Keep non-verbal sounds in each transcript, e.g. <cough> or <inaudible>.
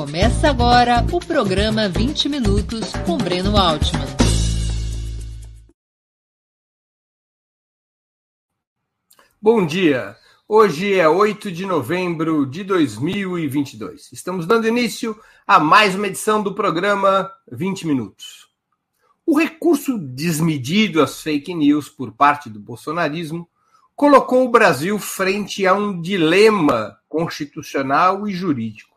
Começa agora o programa 20 Minutos com Breno Altman. Bom dia! Hoje é 8 de novembro de 2022. Estamos dando início a mais uma edição do programa 20 Minutos. O recurso desmedido às fake news por parte do bolsonarismo colocou o Brasil frente a um dilema constitucional e jurídico.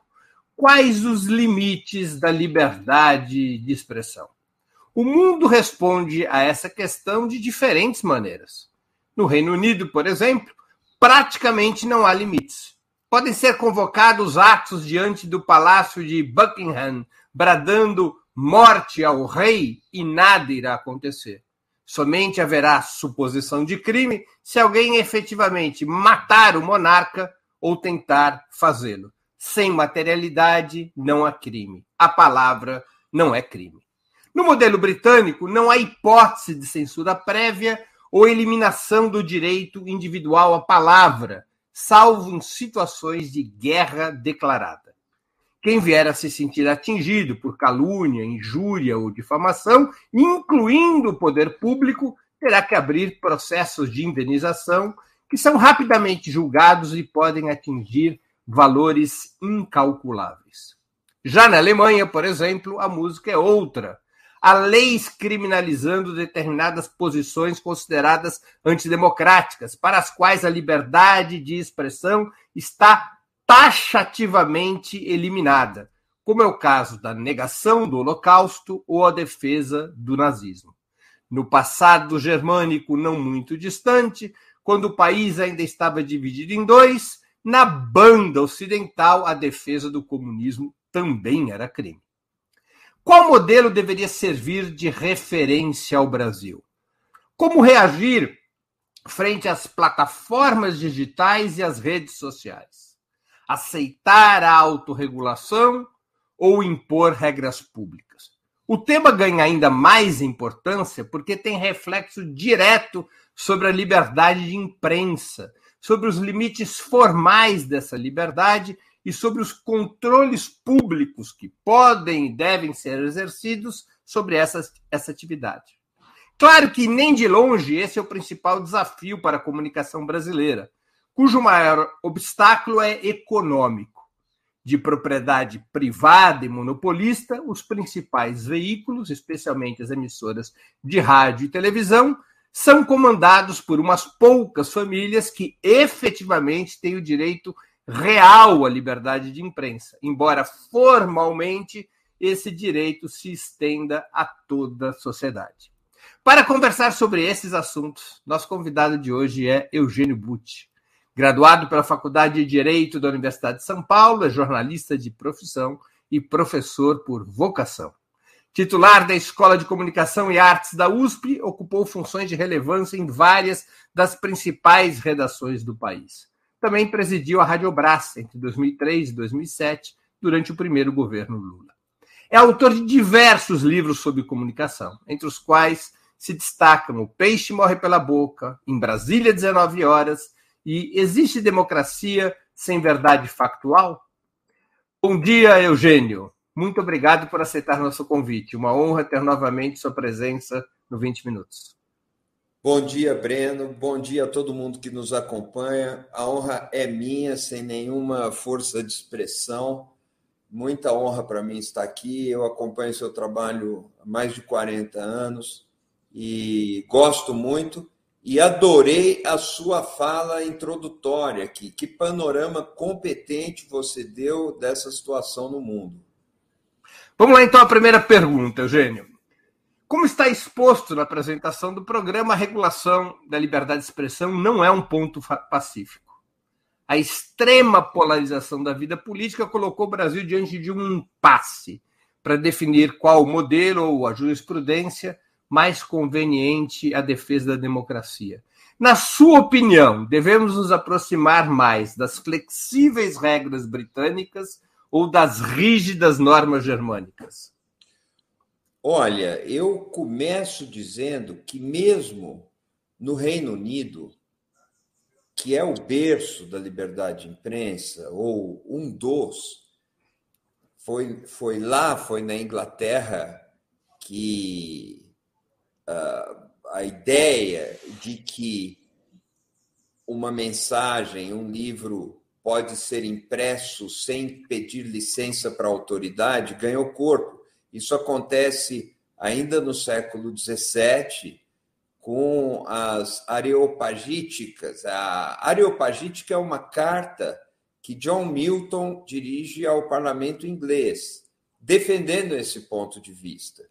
Quais os limites da liberdade de expressão? O mundo responde a essa questão de diferentes maneiras. No Reino Unido, por exemplo, praticamente não há limites. Podem ser convocados atos diante do palácio de Buckingham, bradando morte ao rei e nada irá acontecer. Somente haverá suposição de crime se alguém efetivamente matar o monarca ou tentar fazê-lo. Sem materialidade não há crime. A palavra não é crime. No modelo britânico, não há hipótese de censura prévia ou eliminação do direito individual à palavra, salvo em situações de guerra declarada. Quem vier a se sentir atingido por calúnia, injúria ou difamação, incluindo o poder público, terá que abrir processos de indenização que são rapidamente julgados e podem atingir valores incalculáveis. Já na Alemanha, por exemplo, a música é outra a leis criminalizando determinadas posições consideradas antidemocráticas, para as quais a liberdade de expressão está taxativamente eliminada, como é o caso da negação do Holocausto ou a defesa do nazismo. No passado germânico não muito distante, quando o país ainda estava dividido em dois, na banda ocidental a defesa do comunismo também era crime. Qual modelo deveria servir de referência ao Brasil? Como reagir frente às plataformas digitais e às redes sociais? Aceitar a autorregulação ou impor regras públicas? O tema ganha ainda mais importância porque tem reflexo direto sobre a liberdade de imprensa, sobre os limites formais dessa liberdade e sobre os controles públicos que podem e devem ser exercidos sobre essa, essa atividade. Claro que nem de longe esse é o principal desafio para a comunicação brasileira, cujo maior obstáculo é econômico. De propriedade privada e monopolista, os principais veículos, especialmente as emissoras de rádio e televisão, são comandados por umas poucas famílias que efetivamente têm o direito real à liberdade de imprensa, embora formalmente esse direito se estenda a toda a sociedade. Para conversar sobre esses assuntos, nosso convidado de hoje é Eugênio Butti. Graduado pela Faculdade de Direito da Universidade de São Paulo, é jornalista de profissão e professor por vocação. Titular da Escola de Comunicação e Artes da USP, ocupou funções de relevância em várias das principais redações do país também presidiu a Rádio Brás entre 2003 e 2007, durante o primeiro governo Lula. É autor de diversos livros sobre comunicação, entre os quais se destacam O Peixe Morre pela Boca, Em Brasília, 19 Horas e Existe Democracia Sem Verdade Factual? Bom dia, Eugênio. Muito obrigado por aceitar nosso convite. Uma honra ter novamente sua presença no 20 Minutos. Bom dia, Breno. Bom dia a todo mundo que nos acompanha. A honra é minha, sem nenhuma força de expressão. Muita honra para mim estar aqui. Eu acompanho seu trabalho há mais de 40 anos e gosto muito. E adorei a sua fala introdutória aqui. Que panorama competente você deu dessa situação no mundo. Vamos lá, então, a primeira pergunta, Eugênio. Como está exposto na apresentação do programa, a regulação da liberdade de expressão não é um ponto pacífico. A extrema polarização da vida política colocou o Brasil diante de um impasse para definir qual o modelo ou a jurisprudência mais conveniente à defesa da democracia. Na sua opinião, devemos nos aproximar mais das flexíveis regras britânicas ou das rígidas normas germânicas? Olha, eu começo dizendo que, mesmo no Reino Unido, que é o berço da liberdade de imprensa, ou um dos, Foi, foi lá, foi na Inglaterra, que uh, a ideia de que uma mensagem, um livro pode ser impresso sem pedir licença para a autoridade ganhou corpo. Isso acontece ainda no século XVII com as areopagíticas. A areopagítica é uma carta que John Milton dirige ao parlamento inglês, defendendo esse ponto de vista.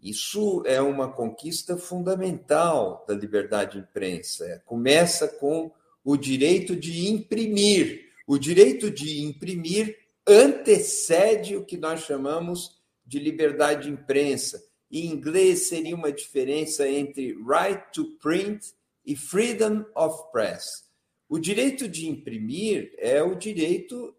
Isso é uma conquista fundamental da liberdade de imprensa. Começa com o direito de imprimir. O direito de imprimir antecede o que nós chamamos de liberdade de imprensa. Em inglês, seria uma diferença entre right to print e freedom of press. O direito de imprimir é o direito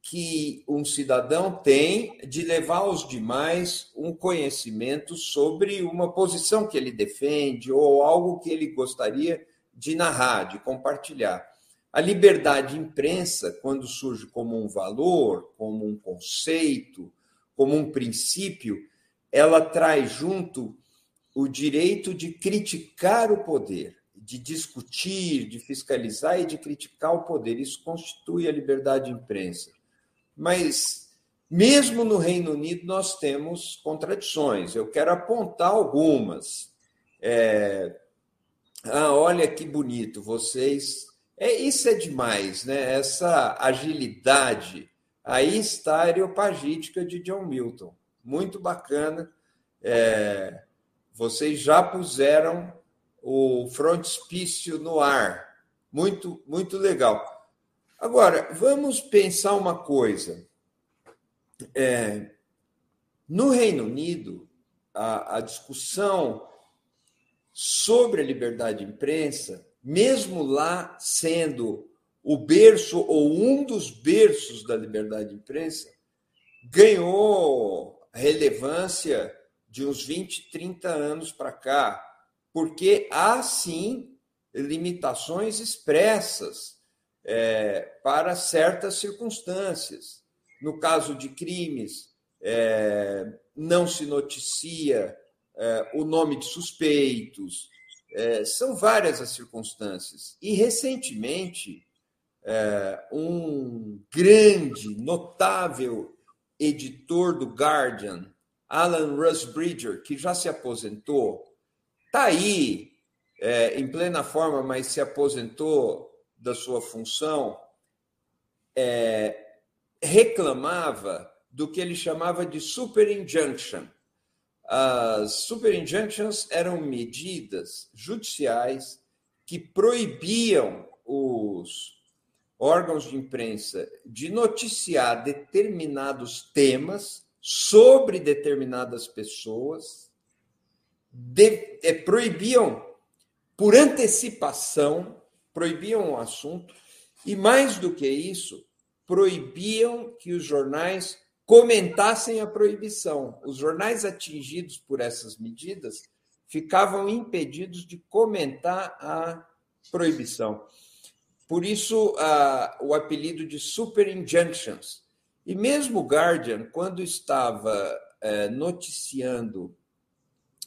que um cidadão tem de levar aos demais um conhecimento sobre uma posição que ele defende ou algo que ele gostaria de narrar, de compartilhar. A liberdade de imprensa, quando surge como um valor, como um conceito, como um princípio, ela traz junto o direito de criticar o poder, de discutir, de fiscalizar e de criticar o poder. Isso constitui a liberdade de imprensa. Mas, mesmo no Reino Unido, nós temos contradições. Eu quero apontar algumas. É... Ah, olha que bonito, vocês. É, isso é demais, né? Essa agilidade. Aí está a areopagítica de John Milton. Muito bacana. É... Vocês já puseram o frontispício no ar. Muito, muito legal. Agora, vamos pensar uma coisa. É, no Reino Unido, a, a discussão sobre a liberdade de imprensa, mesmo lá sendo o berço ou um dos berços da liberdade de imprensa, ganhou relevância de uns 20, 30 anos para cá, porque há sim limitações expressas é, para certas circunstâncias. No caso de crimes, é, não se noticia é, o nome de suspeitos, é, são várias as circunstâncias. E, recentemente, é, um grande, notável editor do Guardian, Alan Rusbridger, que já se aposentou, está aí é, em plena forma, mas se aposentou da sua função, é, reclamava do que ele chamava de super injunction. As super injunctions eram medidas judiciais que proibiam os órgãos de imprensa de noticiar determinados temas sobre determinadas pessoas, de, é, proibiam por antecipação proibiam o assunto e, mais do que isso, proibiam que os jornais comentassem a proibição. Os jornais atingidos por essas medidas ficavam impedidos de comentar a proibição. Por isso, a, o apelido de super injunctions. E mesmo o Guardian, quando estava é, noticiando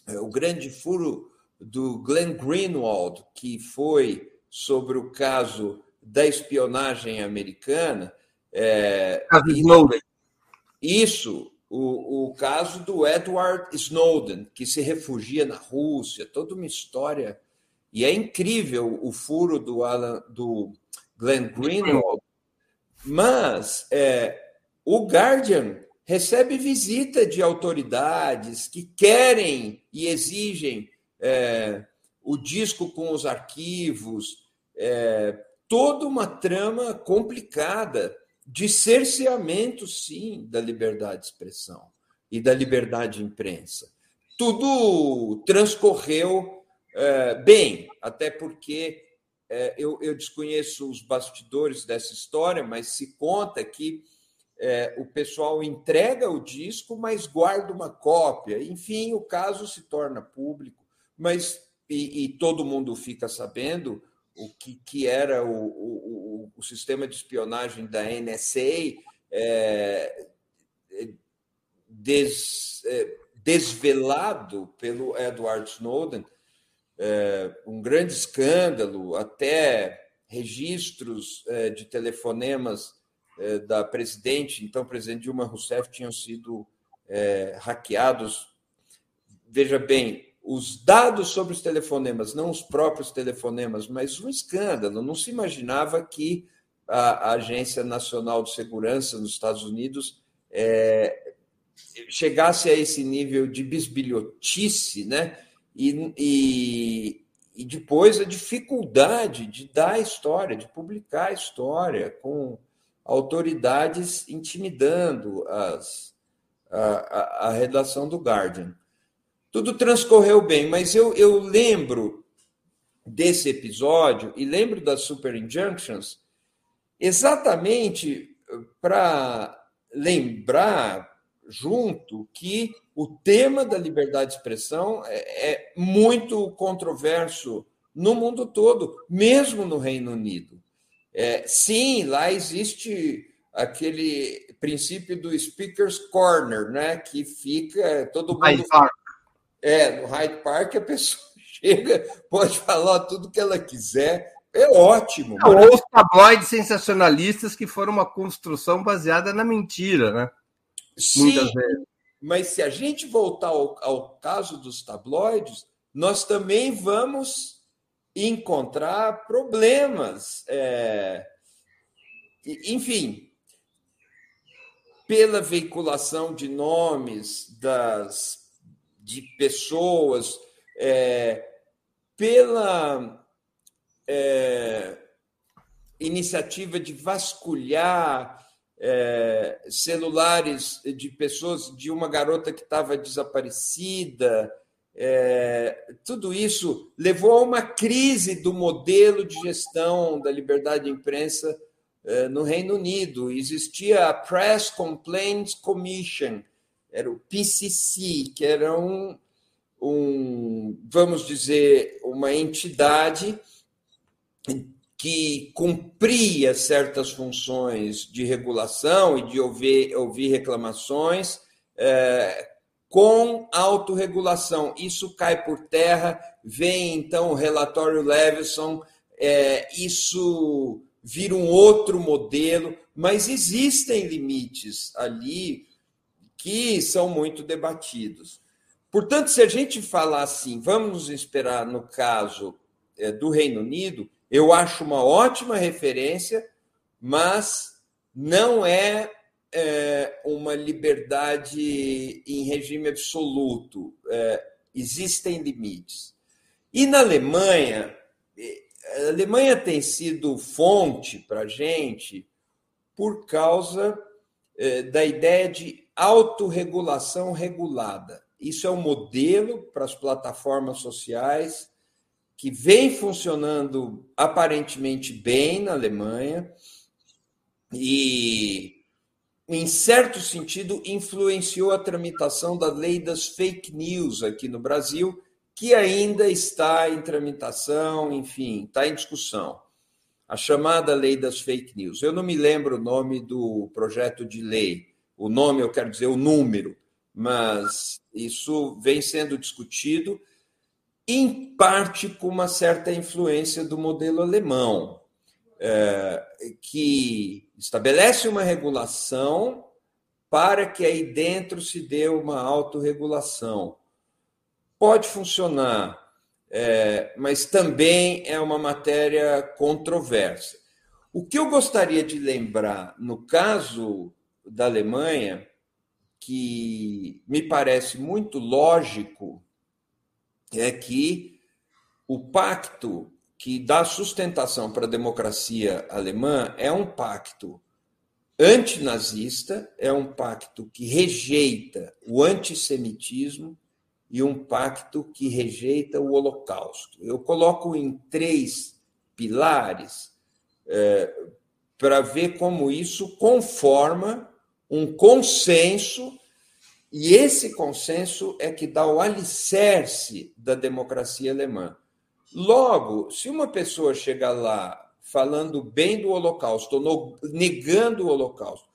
é, o grande furo do Glenn Greenwald, que foi sobre o caso da espionagem americana. É, Snowden. Isso, o, o caso do Edward Snowden, que se refugia na Rússia, toda uma história. E é incrível o furo do, Alan, do Glenn Greenwald. Mas é, o Guardian recebe visita de autoridades que querem e exigem é, o disco com os arquivos, é, toda uma trama complicada de cerceamento, sim, da liberdade de expressão e da liberdade de imprensa. Tudo transcorreu é, bem, até porque é, eu, eu, desconheço os bastidores dessa história, mas se conta que é, o pessoal entrega o disco, mas guarda uma cópia. Enfim, o caso se torna público, mas e, e todo mundo fica sabendo o que, que era o, o, o, sistema de espionagem da NSA, é, des, é, desvelado pelo Edward Snowden, é, um grande escândalo, até registros é, de telefonemas é, da presidente, então presidente Dilma Rousseff, tinham sido hackeados. Veja bem, os dados sobre os telefonemas, não os próprios telefonemas, mas um escândalo. Não se imaginava que a, Agência Nacional de Segurança nos Estados Unidos é, chegasse a esse nível de bisbilhotice, né? E, e, e, depois a dificuldade de dar a história, de publicar a história, com autoridades intimidando as, a, a, a redação do Guardian. Tudo transcorreu bem, mas eu, eu lembro desse episódio e lembro das Super Injunctions exatamente para lembrar junto que o tema da liberdade de expressão é, é muito controverso no mundo todo, mesmo no Reino Unido. É, sim, lá existe aquele princípio do speaker's corner, né, que fica todo mundo. É, no Hyde Park a pessoa <laughs> chega, pode falar tudo que ela quiser, é ótimo. Não, ou os tabloides sensacionalistas que foram uma construção baseada na mentira, né? Sim, Muitas vezes. mas se a gente voltar ao, ao caso dos tabloides, nós também vamos encontrar problemas. É... Enfim, pela veiculação de nomes das de pessoas, é, pela é, iniciativa de vasculhar é, celulares de pessoas, de uma garota que estava desaparecida. É, tudo isso levou a uma crise do modelo de gestão da liberdade de imprensa é, no Reino Unido. Existia a Press Complaints Commission, era o PCC, que era um, um vamos dizer, uma entidade que cumpria certas funções de regulação e de ouvir, ouvir reclamações é, com autorregulação. Isso cai por terra, vem então o relatório Leveson, é, isso vira um outro modelo, mas existem limites ali que são muito debatidos. Portanto, se a gente falar assim, vamos esperar no caso é, do Reino Unido, eu acho uma ótima referência, mas não é, é uma liberdade em regime absoluto. É, existem limites. E na Alemanha, a Alemanha tem sido fonte para a gente por causa é, da ideia de autorregulação regulada. Isso é um modelo para as plataformas sociais que vem funcionando aparentemente bem na Alemanha e, em certo sentido, influenciou a tramitação da lei das fake news aqui no Brasil, que ainda está em tramitação, enfim, está em discussão. A chamada lei das fake news. Eu não me lembro o nome do projeto de lei, o nome, eu quero dizer o número, mas isso vem sendo discutido em parte com uma certa influência do modelo alemão, é, que estabelece uma regulação para que aí dentro se dê uma autorregulação. Pode funcionar, é, mas também é uma matéria controversa. O que eu gostaria de lembrar no caso da Alemanha, que me parece muito lógico é que o pacto que dá sustentação para a democracia alemã é um pacto antinazista, é um pacto que rejeita o antissemitismo e um pacto que rejeita o Holocausto. Eu coloco em três pilares é, para ver como isso conforma um consenso e esse consenso é que dá o alicerce da democracia alemã. Logo, se uma pessoa chega lá falando bem do Holocausto, negando o Holocausto,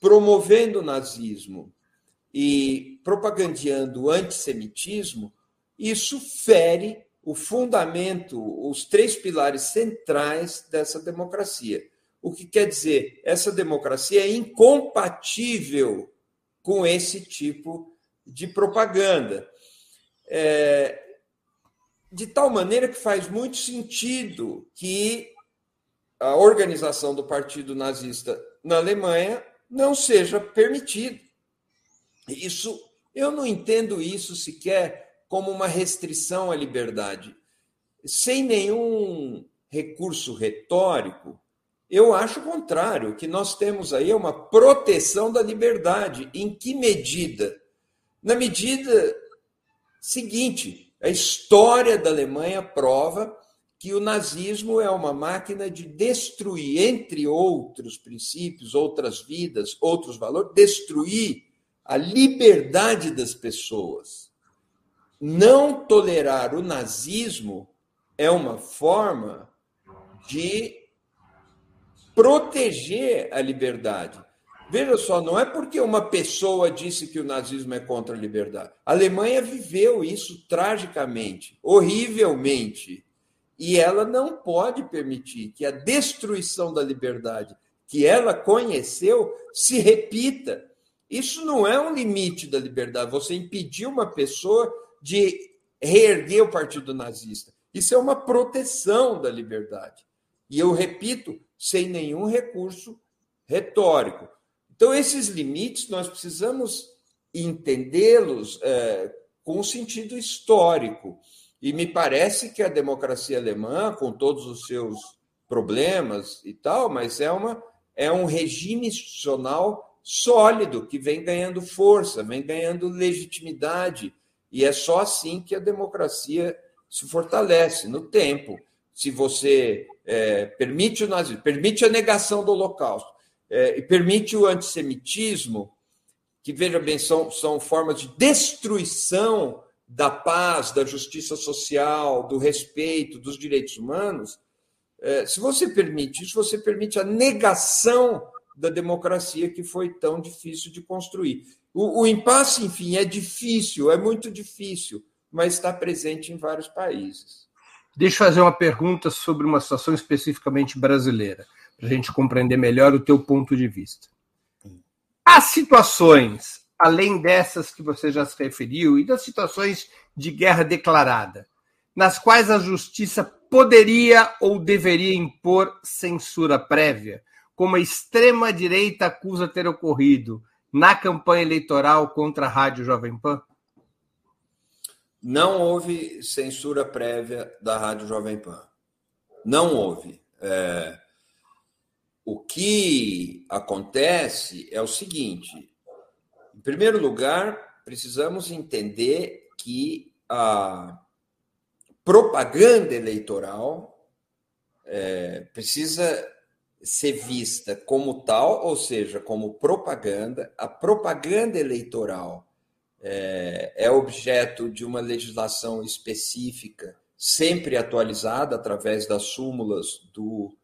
promovendo o nazismo e propagandeando o antissemitismo, isso fere o fundamento, os três pilares centrais dessa democracia. O que quer dizer, essa democracia é incompatível com esse tipo de propaganda. É, de tal maneira que faz muito sentido que a organização do Partido Nazista na Alemanha não seja permitida. Isso, eu não entendo isso sequer como uma restrição à liberdade. Sem nenhum recurso retórico, eu acho o contrário. Que nós temos aí uma proteção da liberdade. Em que medida? Na medida seguinte, a história da Alemanha prova que o nazismo é uma máquina de destruir, entre outros princípios, outras vidas, outros valores, destruir a liberdade das pessoas. Não tolerar o nazismo é uma forma de proteger a liberdade. Veja só, não é porque uma pessoa disse que o nazismo é contra a liberdade. A Alemanha viveu isso tragicamente, horrivelmente. E ela não pode permitir que a destruição da liberdade que ela conheceu se repita. Isso não é um limite da liberdade. Você impedir uma pessoa de reerguer o partido nazista. Isso é uma proteção da liberdade. E eu repito, sem nenhum recurso retórico. Então, esses limites nós precisamos entendê-los é, com sentido histórico. E me parece que a democracia alemã, com todos os seus problemas e tal, mas é, uma, é um regime institucional sólido que vem ganhando força, vem ganhando legitimidade. E é só assim que a democracia se fortalece no tempo. Se você é, permite o nazismo, permite a negação do Holocausto, é, e permite o antissemitismo, que, veja bem, são, são formas de destruição da paz, da justiça social, do respeito, dos direitos humanos, é, se você permite isso, você permite a negação da democracia que foi tão difícil de construir. O, o impasse, enfim, é difícil, é muito difícil, mas está presente em vários países. Deixa eu fazer uma pergunta sobre uma situação especificamente brasileira para a gente compreender melhor o teu ponto de vista. Há situações, além dessas que você já se referiu, e das situações de guerra declarada, nas quais a justiça poderia ou deveria impor censura prévia, como a extrema-direita acusa ter ocorrido na campanha eleitoral contra a Rádio Jovem Pan? Não houve censura prévia da Rádio Jovem Pan. Não houve. É, o que acontece é o seguinte: em primeiro lugar, precisamos entender que a propaganda eleitoral é, precisa ser vista como tal, ou seja, como propaganda. A propaganda eleitoral é, é objeto de uma legislação específica, sempre atualizada através das súmulas do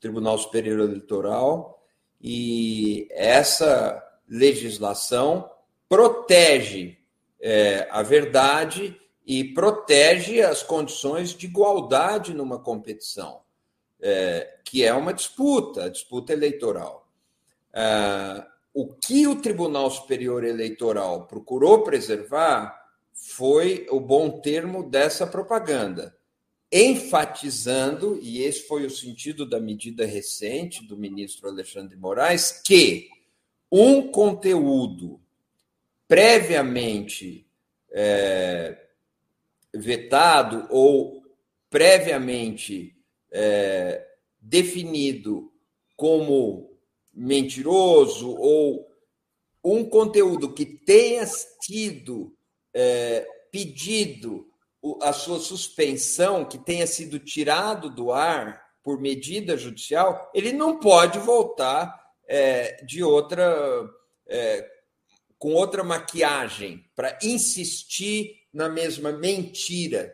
Tribunal Superior Eleitoral, e essa legislação protege é, a verdade e protege as condições de igualdade numa competição, é, que é uma disputa, disputa eleitoral. É, o que o Tribunal Superior Eleitoral procurou preservar foi o bom termo dessa propaganda enfatizando, e esse foi o sentido da medida recente do ministro Alexandre de Moraes, que um conteúdo previamente é, vetado ou previamente é, definido como mentiroso ou um conteúdo que tenha sido é, pedido a sua suspensão, que tenha sido tirado do ar por medida judicial, ele não pode voltar é, de outra. É, com outra maquiagem, para insistir na mesma mentira,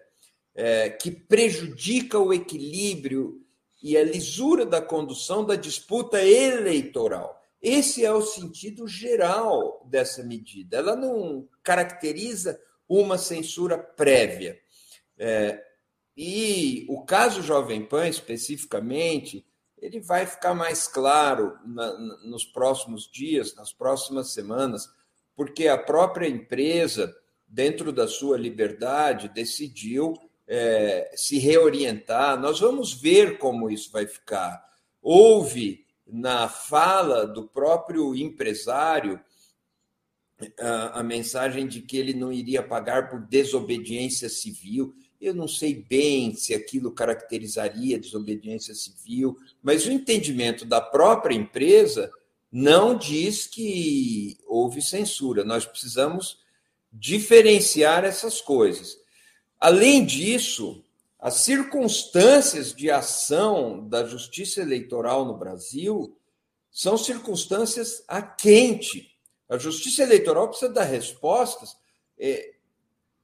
é, que prejudica o equilíbrio e a lisura da condução da disputa eleitoral. Esse é o sentido geral dessa medida. Ela não caracteriza uma censura prévia. É, e o caso Jovem Pan, especificamente, ele vai ficar mais claro na, nos próximos dias, nas próximas semanas, porque a própria empresa, dentro da sua liberdade, decidiu é, se reorientar. Nós vamos ver como isso vai ficar. Houve na fala do próprio empresário a, a mensagem de que ele não iria pagar por desobediência civil. Eu não sei bem se aquilo caracterizaria desobediência civil, mas o entendimento da própria empresa não diz que houve censura. Nós precisamos diferenciar essas coisas. Além disso, as circunstâncias de ação da justiça eleitoral no Brasil são circunstâncias a quente. A justiça eleitoral precisa dar respostas é,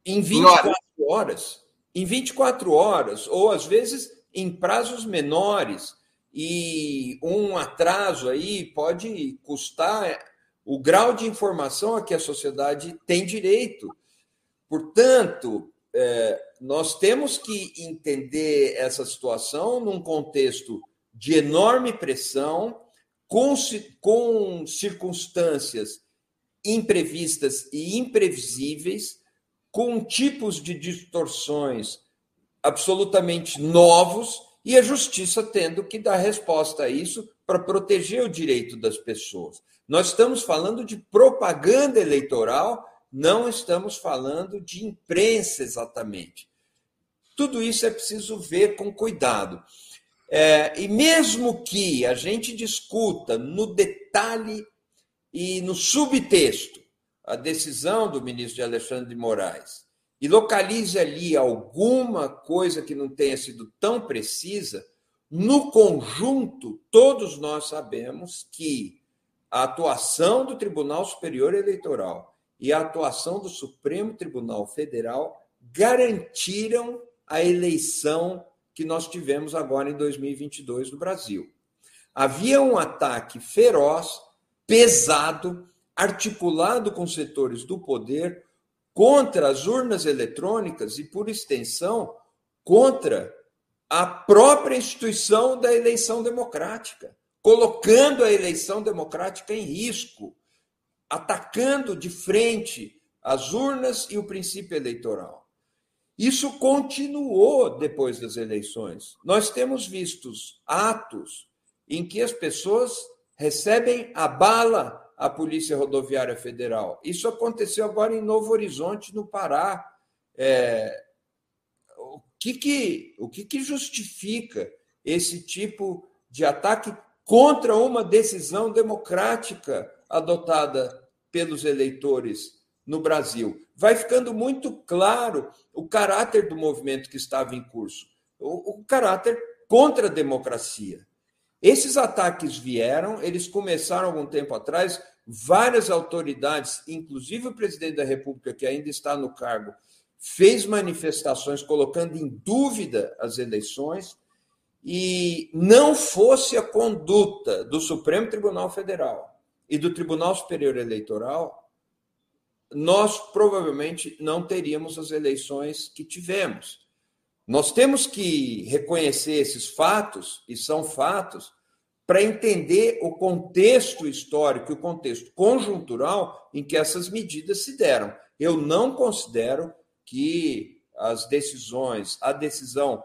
em 24 horas em 24 horas, ou às vezes em prazos menores. E um atraso aí pode custar o grau de informação a que a sociedade tem direito. Portanto, é, nós temos que entender essa situação num contexto de enorme pressão, com, com circunstâncias imprevistas e imprevisíveis, com tipos de distorções absolutamente novos e a justiça tendo que dar resposta a isso para proteger o direito das pessoas. Nós estamos falando de propaganda eleitoral, não estamos falando de imprensa exatamente. Tudo isso é preciso ver com cuidado. É, e mesmo que a gente discuta no detalhe e no subtexto a decisão do ministro de Alexandre de Moraes e localize ali alguma coisa que não tenha sido tão precisa, no conjunto, todos nós sabemos que a atuação do Tribunal Superior Eleitoral e a atuação do Supremo Tribunal Federal garantiram a eleição que nós tivemos agora em 2022 no Brasil. Havia um ataque feroz, pesado, articulado com setores do poder contra as urnas eletrônicas e, por extensão, contra a própria instituição da eleição democrática, colocando a eleição democrática em risco, atacando de frente as urnas e o princípio eleitoral. Isso continuou depois das eleições. Nós temos visto atos em que as pessoas recebem a bala a Polícia Rodoviária Federal. Isso aconteceu agora em Novo Horizonte, no Pará. É, o que, que, o que, que justifica esse tipo de ataque contra uma decisão democrática adotada pelos eleitores no Brasil? Vai ficando muito claro o caráter do movimento que estava em curso, o, o caráter contra a democracia. Esses ataques vieram, eles começaram algum tempo atrás, várias autoridades, inclusive o presidente da República, que ainda está no cargo, fez manifestações colocando em dúvida as eleições, e não fosse a conduta do Supremo Tribunal Federal e do Tribunal Superior Eleitoral, nós provavelmente não teríamos as eleições que tivemos. Nós temos que reconhecer esses fatos, e são fatos, para entender o contexto histórico o contexto conjuntural em que essas medidas se deram. Eu não considero que as decisões, a decisão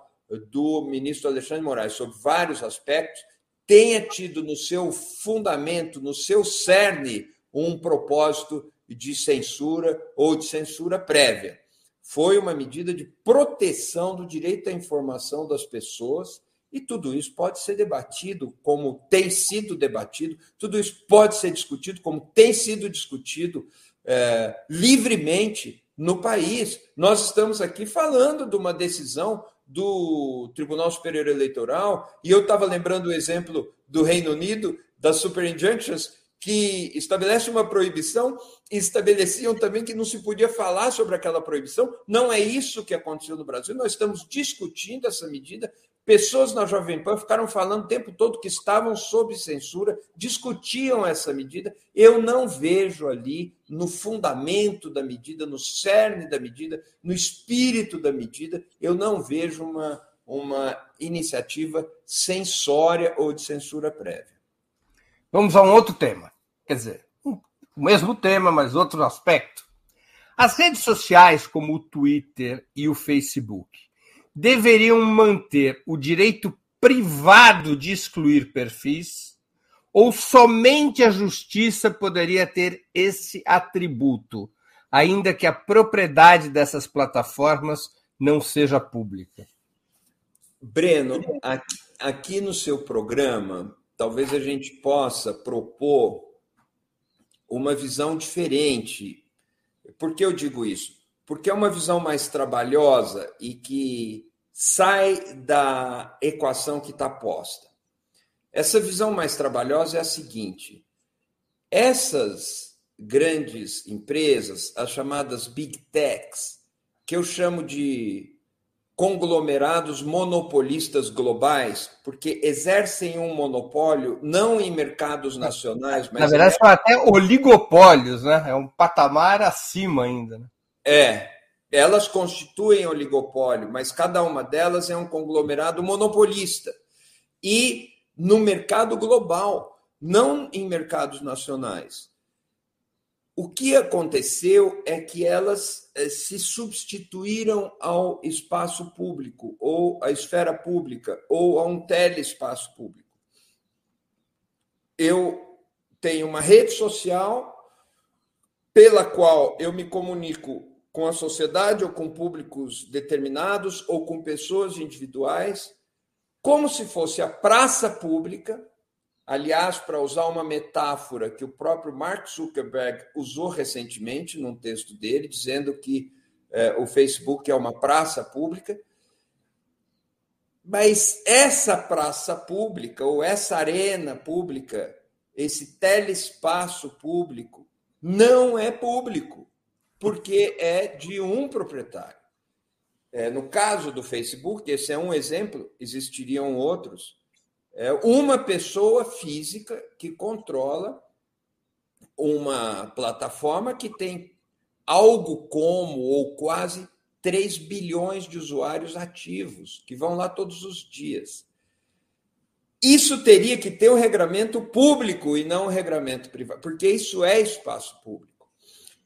do ministro Alexandre Moraes sobre vários aspectos, tenha tido no seu fundamento, no seu cerne, um propósito de censura ou de censura prévia foi uma medida de proteção do direito à informação das pessoas, e tudo isso pode ser debatido como tem sido debatido, tudo isso pode ser discutido como tem sido discutido é, livremente no país. Nós estamos aqui falando de uma decisão do Tribunal Superior Eleitoral, e eu estava lembrando o exemplo do Reino Unido, das super injunctions, que estabelece uma proibição e estabeleciam também que não se podia falar sobre aquela proibição. Não é isso que aconteceu no Brasil. Nós estamos discutindo essa medida Pessoas na Jovem Pan ficaram falando o tempo todo que estavam sob censura, discutiam essa medida. Eu não vejo ali, no fundamento da medida, no cerne da medida, no espírito da medida, eu não vejo uma, uma iniciativa censória ou de censura prévia. Vamos a um outro tema. Quer dizer, o mesmo tema, mas outro aspecto. As redes sociais, como o Twitter e o Facebook, deveriam manter o direito privado de excluir perfis ou somente a justiça poderia ter esse atributo, ainda que a propriedade dessas plataformas não seja pública? Breno, aqui, aqui no seu programa, talvez a gente possa propor uma visão diferente. Por que eu digo isso? Porque é uma visão mais trabalhosa e que sai da equação que está posta. Essa visão mais trabalhosa é a seguinte: essas grandes empresas, as chamadas big techs, que eu chamo de conglomerados monopolistas globais, porque exercem um monopólio não em mercados nacionais, mas. Na verdade, são até oligopólios, né? É um patamar acima ainda. Né? É, elas constituem oligopólio, mas cada uma delas é um conglomerado monopolista. E no mercado global, não em mercados nacionais. O que aconteceu é que elas eh, se substituíram ao espaço público, ou à esfera pública, ou a um telespaço público. Eu tenho uma rede social pela qual eu me comunico com a sociedade ou com públicos determinados ou com pessoas individuais, como se fosse a praça pública. Aliás, para usar uma metáfora que o próprio Mark Zuckerberg usou recentemente num texto dele, dizendo que é, o Facebook é uma praça pública. Mas essa praça pública, ou essa arena pública, esse telespaço público, não é público porque é de um proprietário. É, no caso do Facebook, esse é um exemplo, existiriam outros. É uma pessoa física que controla uma plataforma que tem algo como ou quase 3 bilhões de usuários ativos, que vão lá todos os dias. Isso teria que ter um regramento público e não um regramento privado, porque isso é espaço público.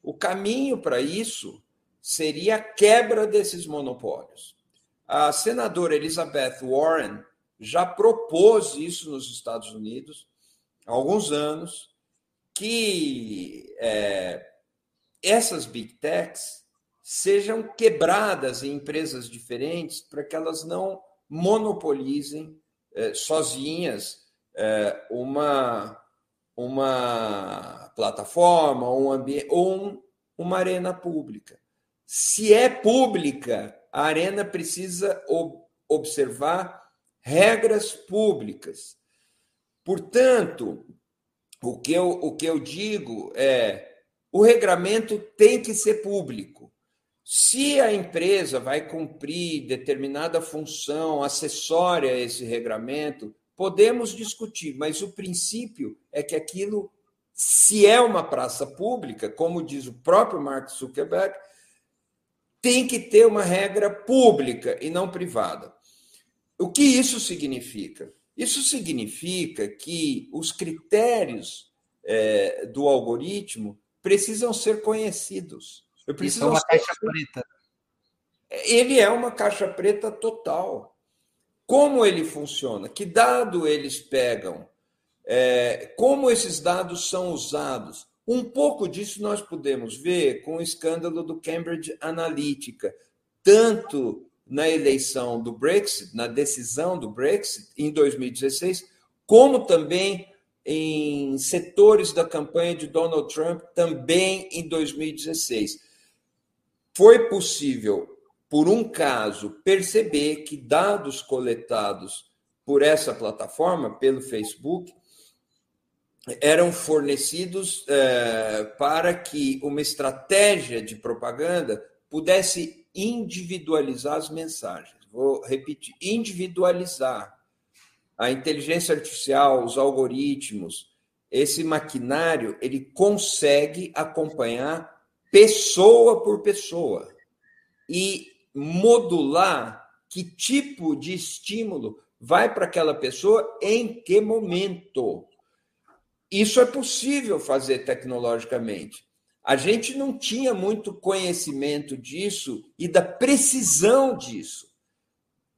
O caminho para isso seria a quebra desses monopólios. A senadora Elizabeth Warren já propôs isso nos Estados Unidos há alguns anos, que é, essas big techs sejam quebradas em empresas diferentes para que elas não monopolizem é, sozinhas é, uma, uma plataforma, um ambiente, ou um, uma arena pública. Se é pública, a arena precisa observar regras públicas. Portanto, o que eu, o que eu digo é: o regramento tem que ser público. Se a empresa vai cumprir determinada função acessória a esse regramento, Podemos discutir, mas o princípio é que aquilo, se é uma praça pública, como diz o próprio Mark Zuckerberg, tem que ter uma regra pública e não privada. O que isso significa? Isso significa que os critérios é, do algoritmo precisam ser conhecidos. Isso é uma caixa preta. Ele é uma caixa preta total como ele funciona, que dado eles pegam, é, como esses dados são usados. Um pouco disso nós podemos ver com o escândalo do Cambridge Analytica, tanto na eleição do Brexit, na decisão do Brexit em 2016, como também em setores da campanha de Donald Trump, também em 2016. Foi possível por um caso, perceber que dados coletados por essa plataforma, pelo Facebook, eram fornecidos é, para que uma estratégia de propaganda pudesse individualizar as mensagens. vou repetir, individualizar. A inteligência artificial, os algoritmos, esse maquinário, ele consegue acompanhar pessoa por pessoa e modular que tipo de estímulo vai para aquela pessoa em que momento. Isso é possível fazer tecnologicamente. A gente não tinha muito conhecimento disso e da precisão disso.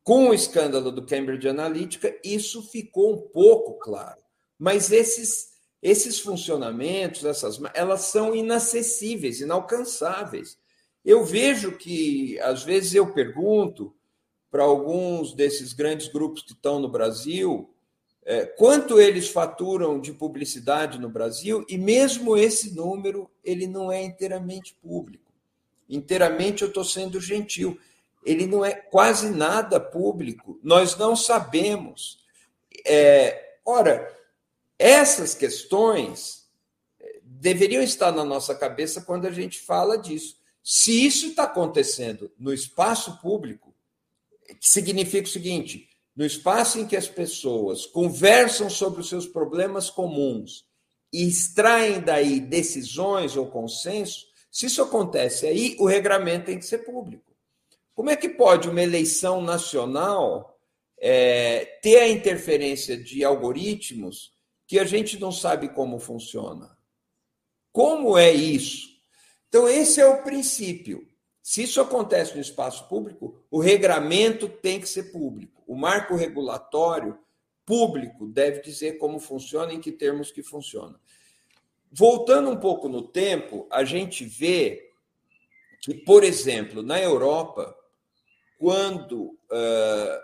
Com o escândalo do Cambridge Analytica, isso ficou um pouco claro. Mas esses, esses funcionamentos, essas, elas são inacessíveis, inalcançáveis. Eu vejo que, às vezes, eu pergunto para alguns desses grandes grupos que estão no Brasil é, quanto eles faturam de publicidade no Brasil, e mesmo esse número ele não é inteiramente público. Inteiramente eu estou sendo gentil. Ele não é quase nada público. Nós não sabemos. É, ora, essas questões é, deveriam estar na nossa cabeça quando a gente fala disso. Se isso está acontecendo no espaço público, significa o seguinte: no espaço em que as pessoas conversam sobre os seus problemas comuns e extraem daí decisões ou consensos, se isso acontece aí, o regramento tem que ser público. Como é que pode uma eleição nacional é, ter a interferência de algoritmos que a gente não sabe como funciona? Como é isso? Então, esse é o princípio. Se isso acontece no espaço público, o regramento tem que ser público. O marco regulatório público deve dizer como funciona, em que termos que funciona. Voltando um pouco no tempo, a gente vê que, por exemplo, na Europa, quando uh,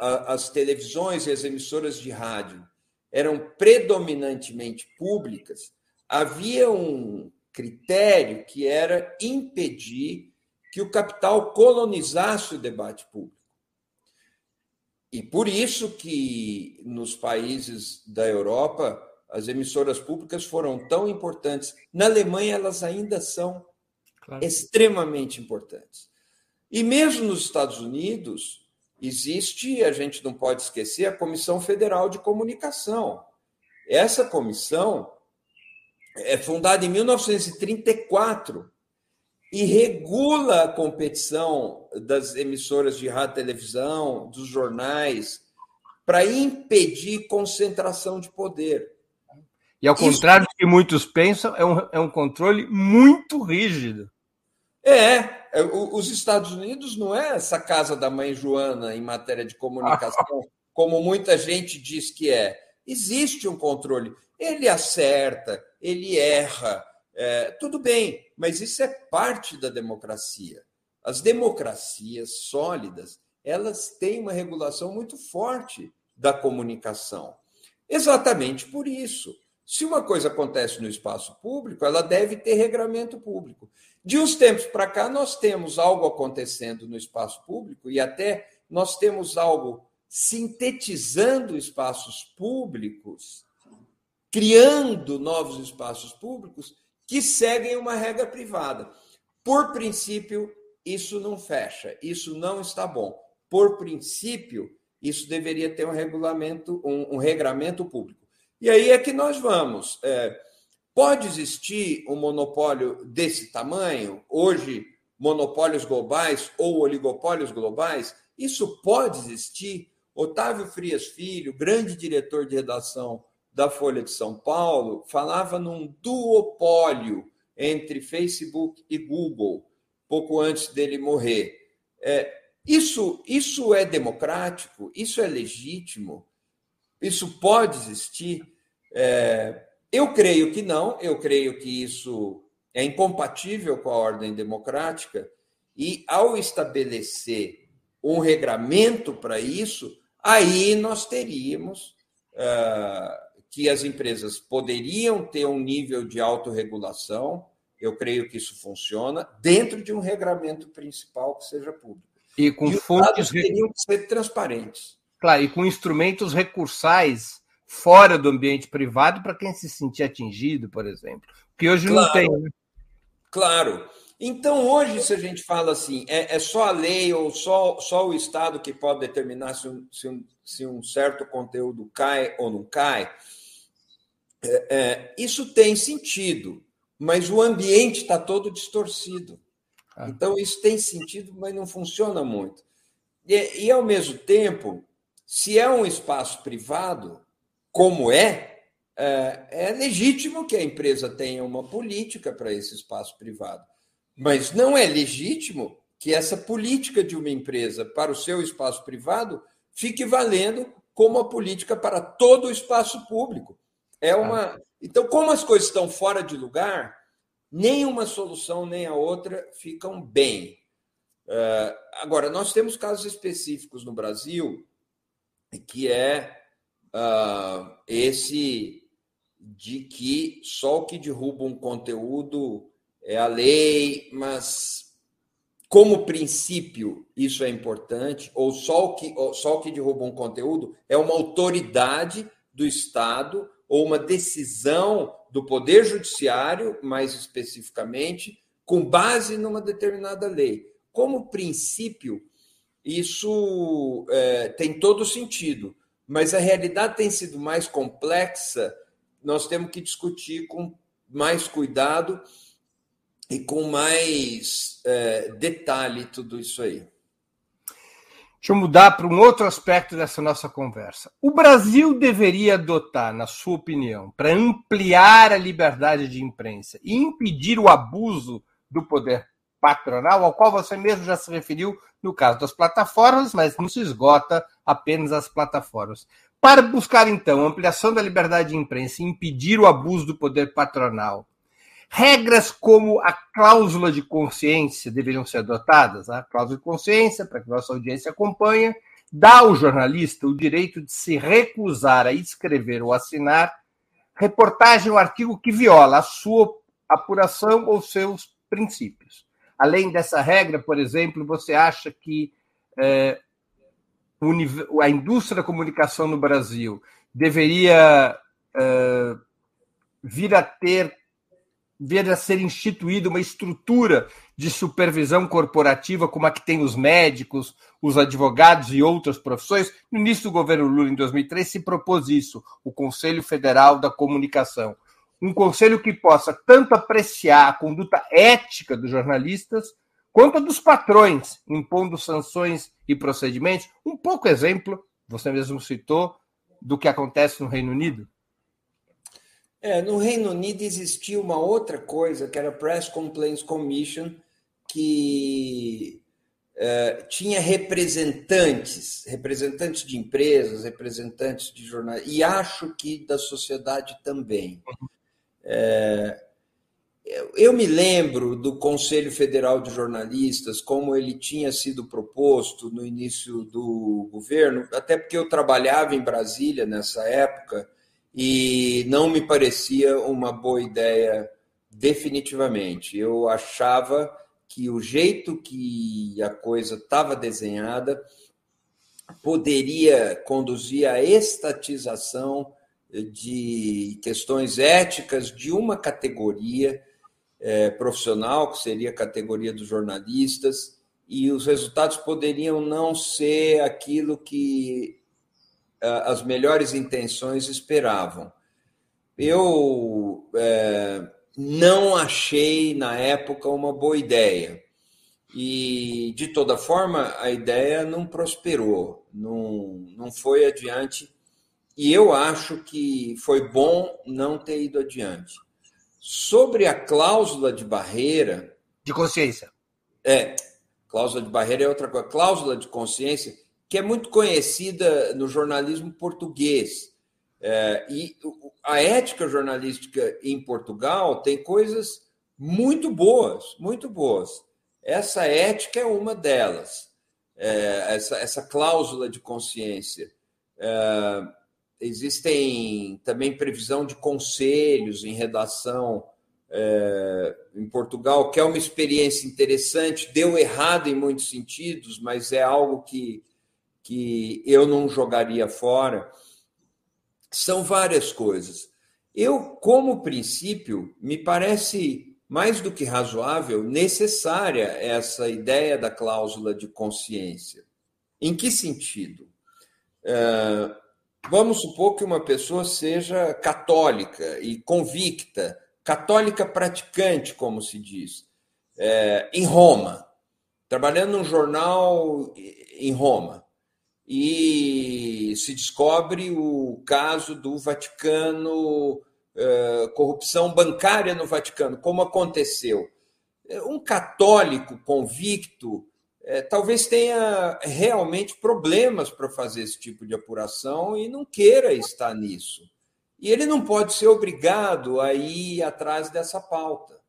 as televisões e as emissoras de rádio eram predominantemente públicas, havia um critério que era impedir que o capital colonizasse o debate público. E por isso que nos países da Europa as emissoras públicas foram tão importantes. Na Alemanha elas ainda são claro. extremamente importantes. E mesmo nos Estados Unidos existe, a gente não pode esquecer, a Comissão Federal de Comunicação. Essa comissão é fundada em 1934 e regula a competição das emissoras de rádio e televisão, dos jornais, para impedir concentração de poder. E ao contrário Isso... do que muitos pensam, é um, é um controle muito rígido. É, é os Estados Unidos não é essa casa da mãe Joana em matéria de comunicação, <laughs> como muita gente diz que é. Existe um controle. Ele acerta, ele erra, é, tudo bem, mas isso é parte da democracia. As democracias sólidas, elas têm uma regulação muito forte da comunicação. Exatamente por isso. Se uma coisa acontece no espaço público, ela deve ter regramento público. De uns tempos para cá, nós temos algo acontecendo no espaço público e até nós temos algo sintetizando espaços públicos, criando novos espaços públicos que seguem uma regra privada. Por princípio, isso não fecha, isso não está bom. Por princípio, isso deveria ter um regulamento, um, um regramento público. E aí é que nós vamos. É, pode existir um monopólio desse tamanho? Hoje, monopólios globais ou oligopólios globais? Isso pode existir. Otávio Frias Filho, grande diretor de redação da Folha de São Paulo falava num duopólio entre Facebook e Google, pouco antes dele morrer. É, isso, isso é democrático? Isso é legítimo? Isso pode existir? É, eu creio que não, eu creio que isso é incompatível com a ordem democrática, e ao estabelecer um regramento para isso, aí nós teríamos. Uh, que as empresas poderiam ter um nível de autorregulação, eu creio que isso funciona, dentro de um regramento principal que seja público. E com e fontes. teriam que ser transparentes. Claro, e com instrumentos recursais fora do ambiente privado para quem se sentir atingido, por exemplo. Que hoje claro, não tem. Né? Claro. Então, hoje, se a gente fala assim, é, é, só a lei ou só, só o Estado que pode determinar se um, se um, se um certo conteúdo cai ou não cai, é, é, isso tem sentido, mas o ambiente está todo distorcido. Ah. Então, isso tem sentido, mas não funciona muito. E, e, ao mesmo tempo, se é um espaço privado, como é, é, é legítimo que a empresa tenha uma política para esse espaço privado. Mas não é legítimo que essa política de uma empresa para o seu espaço privado fique valendo como a política para todo o espaço público. É uma. Então, como as coisas estão fora de lugar, nem uma solução nem a outra ficam bem. Uh, agora, nós temos casos específicos no Brasil que é uh, esse de que só o que derruba um conteúdo é a lei, mas como princípio isso é importante, ou só o que, só o que derruba um conteúdo é uma autoridade do Estado ou uma decisão do Poder Judiciário, mais especificamente, com base numa determinada lei. Como princípio, isso é, tem todo sentido, mas a realidade tem sido mais complexa, nós temos que discutir com mais cuidado e com mais é, detalhe tudo isso aí. Deixa eu mudar para um outro aspecto dessa nossa conversa. O Brasil deveria adotar, na sua opinião, para ampliar a liberdade de imprensa e impedir o abuso do poder patronal, ao qual você mesmo já se referiu no caso das plataformas, mas não se esgota apenas as plataformas. Para buscar, então, ampliação da liberdade de imprensa e impedir o abuso do poder patronal, Regras como a cláusula de consciência deveriam ser adotadas. A cláusula de consciência, para que nossa audiência acompanhe, dá ao jornalista o direito de se recusar a escrever ou assinar reportagem ou artigo que viola a sua apuração ou seus princípios. Além dessa regra, por exemplo, você acha que é, a indústria da comunicação no Brasil deveria é, vir a ter ver a ser instituída uma estrutura de supervisão corporativa como a que tem os médicos, os advogados e outras profissões. No início do governo Lula, em 2003, se propôs isso, o Conselho Federal da Comunicação. Um conselho que possa tanto apreciar a conduta ética dos jornalistas, quanto a dos patrões, impondo sanções e procedimentos. Um pouco exemplo, você mesmo citou, do que acontece no Reino Unido. É, no Reino Unido existia uma outra coisa, que era a Press Complaints Commission, que é, tinha representantes, representantes de empresas, representantes de jornais, e acho que da sociedade também. É, eu me lembro do Conselho Federal de Jornalistas, como ele tinha sido proposto no início do governo, até porque eu trabalhava em Brasília nessa época e não me parecia uma boa ideia definitivamente. Eu achava que o jeito que a coisa estava desenhada poderia conduzir à estatização de questões éticas de uma categoria é, profissional, que seria a categoria dos jornalistas, e os resultados poderiam não ser aquilo que as melhores intenções esperavam. Eu é, não achei na época uma boa ideia. E, de toda forma, a ideia não prosperou, não, não foi adiante. E eu acho que foi bom não ter ido adiante. Sobre a cláusula de barreira. De consciência. É, cláusula de barreira é outra coisa. Cláusula de consciência que é muito conhecida no jornalismo português. É, e a ética jornalística em Portugal tem coisas muito boas, muito boas. Essa ética é uma delas, é, essa, essa cláusula de consciência. É, existem também previsão de conselhos em redação é, em Portugal, que é uma experiência interessante, deu errado em muitos sentidos, mas é algo que que eu não jogaria fora. São várias coisas. Eu, como princípio, me parece mais do que razoável, necessária essa ideia da cláusula de consciência. Em que sentido? É, vamos supor que uma pessoa seja católica e convicta, católica praticante, como se diz, é, em Roma, trabalhando num jornal em Roma, e se descobre o caso do Vaticano, é, corrupção bancária no Vaticano, como aconteceu. Um católico convicto é, talvez tenha realmente problemas para fazer esse tipo de apuração e não queira estar nisso. E ele não pode ser obrigado a ir atrás dessa pauta.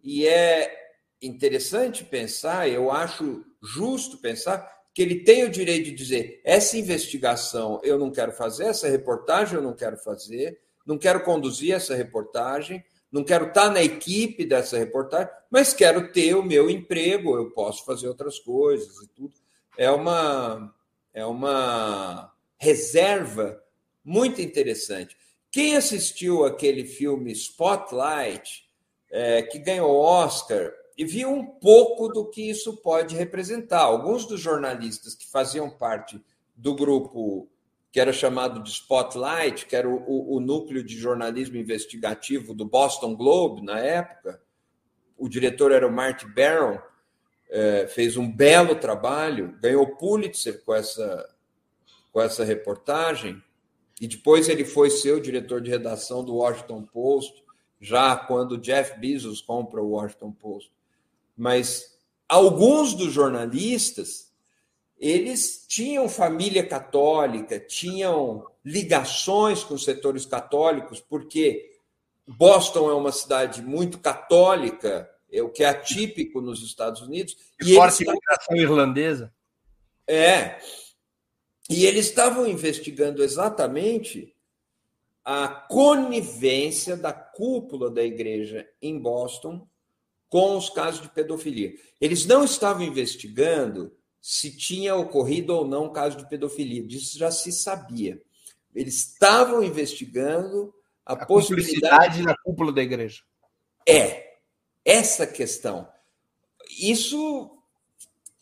E é interessante pensar, eu acho justo pensar, que ele tem o direito de dizer: essa investigação eu não quero fazer, essa reportagem eu não quero fazer, não quero conduzir essa reportagem, não quero estar na equipe dessa reportagem, mas quero ter o meu emprego, eu posso fazer outras coisas e tudo. É uma, é uma reserva muito interessante. Quem assistiu aquele filme Spotlight, é, que ganhou Oscar, e viu um pouco do que isso pode representar. Alguns dos jornalistas que faziam parte do grupo que era chamado de Spotlight, que era o, o, o, núcleo de jornalismo investigativo do Boston Globe na época. O diretor era o Marty Barron, é, fez um belo trabalho, ganhou Pulitzer com essa, com essa reportagem, e depois ele foi ser o diretor de redação do Washington Post, já quando Jeff Bezos compra o Washington Post. Mas alguns dos jornalistas eles tinham família católica, tinham ligações com os setores católicos, porque Boston é uma cidade muito católica, é o que é atípico nos Estados Unidos. E, e forte imigração irlandesa. É. E eles estavam investigando exatamente a conivência da cúpula da igreja em Boston com os casos de pedofilia. Eles não estavam investigando se tinha ocorrido ou não caso de pedofilia. Disso já se sabia. Eles estavam investigando a, a possibilidade na cúpula da igreja. É essa questão. Isso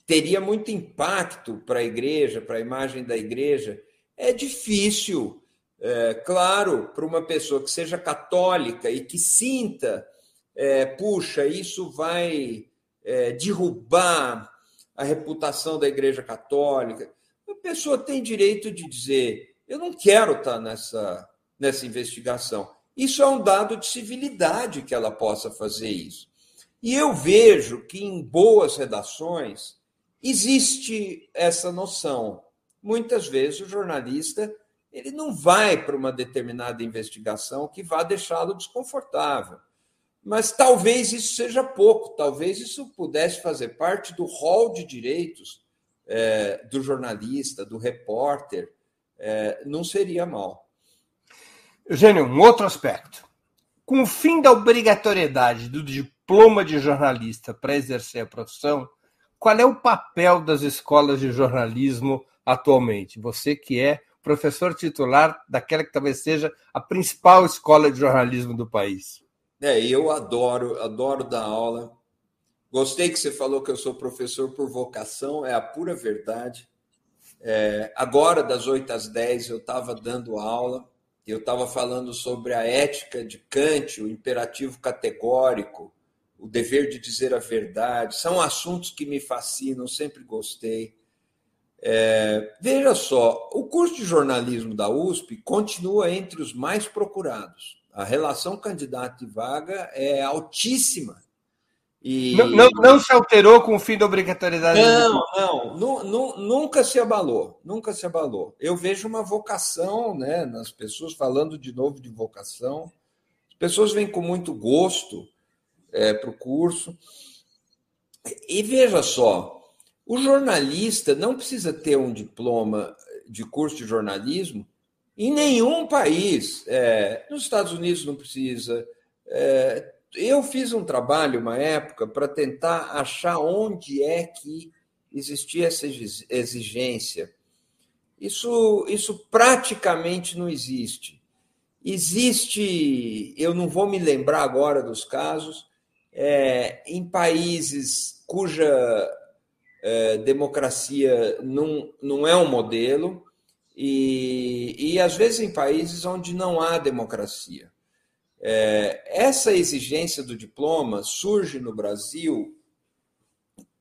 teria muito impacto para a igreja, para a imagem da igreja. É difícil, é, claro, para uma pessoa que seja católica e que sinta, é, puxa, isso vai é, derrubar a reputação da Igreja Católica. A pessoa tem direito de dizer: eu não quero estar nessa, nessa investigação. Isso é um dado de civilidade que ela possa fazer isso. E eu vejo que em boas redações existe essa noção. Muitas vezes o jornalista ele não vai para uma determinada investigação que vá deixá-lo desconfortável. Mas talvez isso seja pouco, talvez isso pudesse fazer parte do rol de direitos é, do jornalista, do repórter, é, não seria mal. Eugênio, um outro aspecto. Com o fim da obrigatoriedade do diploma de jornalista para exercer a profissão, qual é o papel das escolas de jornalismo atualmente? Você que é professor titular daquela que talvez seja a principal escola de jornalismo do país. É, eu adoro, adoro dar aula. Gostei que você falou que eu sou professor por vocação, é a pura verdade. É, agora, das 8 às 10, eu estava dando aula, eu estava falando sobre a ética de Kant, o imperativo categórico, o dever de dizer a verdade. São assuntos que me fascinam, sempre gostei. É, veja só, o curso de jornalismo da USP continua entre os mais procurados a relação candidato e vaga é altíssima. E... Não, não, não, se alterou com o fim da obrigatoriedade? Não, não, nu, nu, nunca se abalou, nunca se abalou. Eu vejo uma vocação né, nas pessoas, falando de novo de vocação, as pessoas vêm com muito gosto é, para o curso. E veja só, o jornalista não precisa ter um diploma de curso de jornalismo em nenhum país, é, nos Estados Unidos não precisa. É, eu fiz um trabalho, uma época, para tentar achar onde é que existia essa exigência. Isso, isso praticamente não existe. Existe, eu não vou me lembrar agora dos casos, é, em países cuja é, democracia não, não é um modelo, e, e às vezes em países onde não há democracia. É, essa exigência do diploma surge no Brasil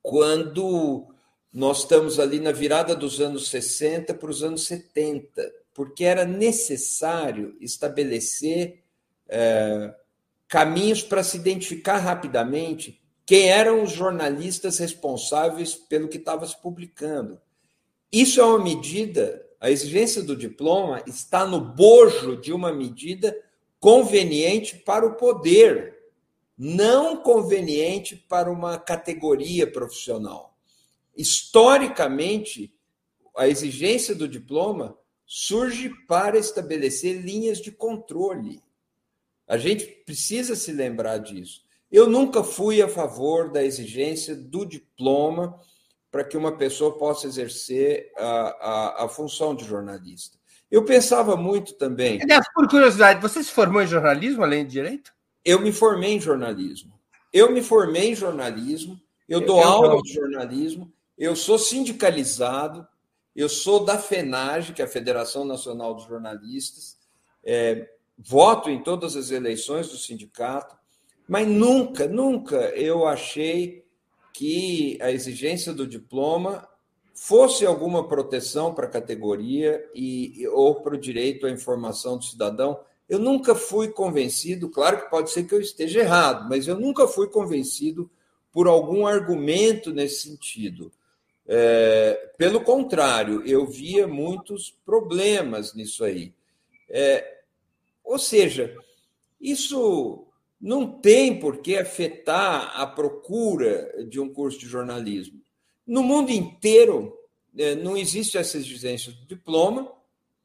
quando nós estamos ali na virada dos anos 60 para os anos 70, porque era necessário estabelecer é, caminhos para se identificar rapidamente quem eram os jornalistas responsáveis pelo que estava se publicando. Isso é uma medida, a exigência do diploma está no bojo de uma medida conveniente para o poder, não conveniente para uma categoria profissional. Historicamente, a exigência do diploma surge para estabelecer linhas de controle. A gente precisa se lembrar disso. Eu nunca fui a favor da exigência do diploma para que uma pessoa possa exercer a, a, a função de jornalista. Eu pensava muito também. Aliás, por curiosidade, você se formou em jornalismo além de direito? Eu me formei em jornalismo. Eu me formei em jornalismo, eu dou eu aula não. de jornalismo, eu sou sindicalizado, eu sou da FENAGE, que é a Federação Nacional dos Jornalistas, é, voto em todas as eleições do sindicato, mas nunca, nunca eu achei que a exigência do diploma fosse alguma proteção para a categoria e, ou para o direito à informação do cidadão. Eu nunca fui convencido, claro que pode ser que eu esteja errado, mas eu nunca fui convencido por algum argumento nesse sentido. É, pelo contrário, eu via muitos problemas nisso aí. É, ou seja, isso não tem por que afetar a procura de um curso de jornalismo. No mundo inteiro, é, não existe essa exigência de diploma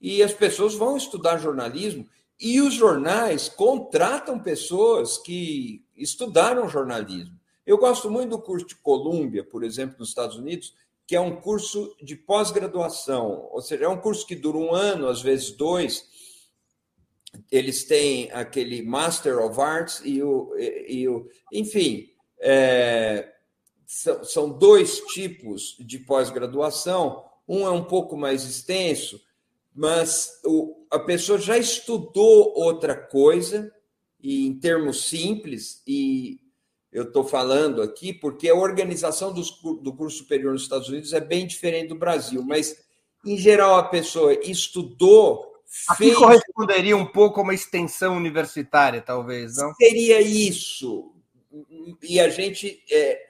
e as pessoas vão estudar jornalismo e os jornais contratam pessoas que estudaram jornalismo. Eu gosto muito do curso de Columbia, por exemplo, nos Estados Unidos, que é um curso de pós-graduação, ou seja, é um curso que dura um ano, às vezes dois. Eles têm aquele Master of Arts e o, e o enfim, é, são, são dois tipos de pós-graduação. Um é um pouco mais extenso, mas o, a pessoa já estudou outra coisa, e em termos simples, e eu estou falando aqui porque a organização do curso superior nos Estados Unidos é bem diferente do Brasil, mas, em geral, a pessoa estudou. Aqui fez... corresponderia um pouco a uma extensão universitária, talvez, não? Seria isso. E a gente. É,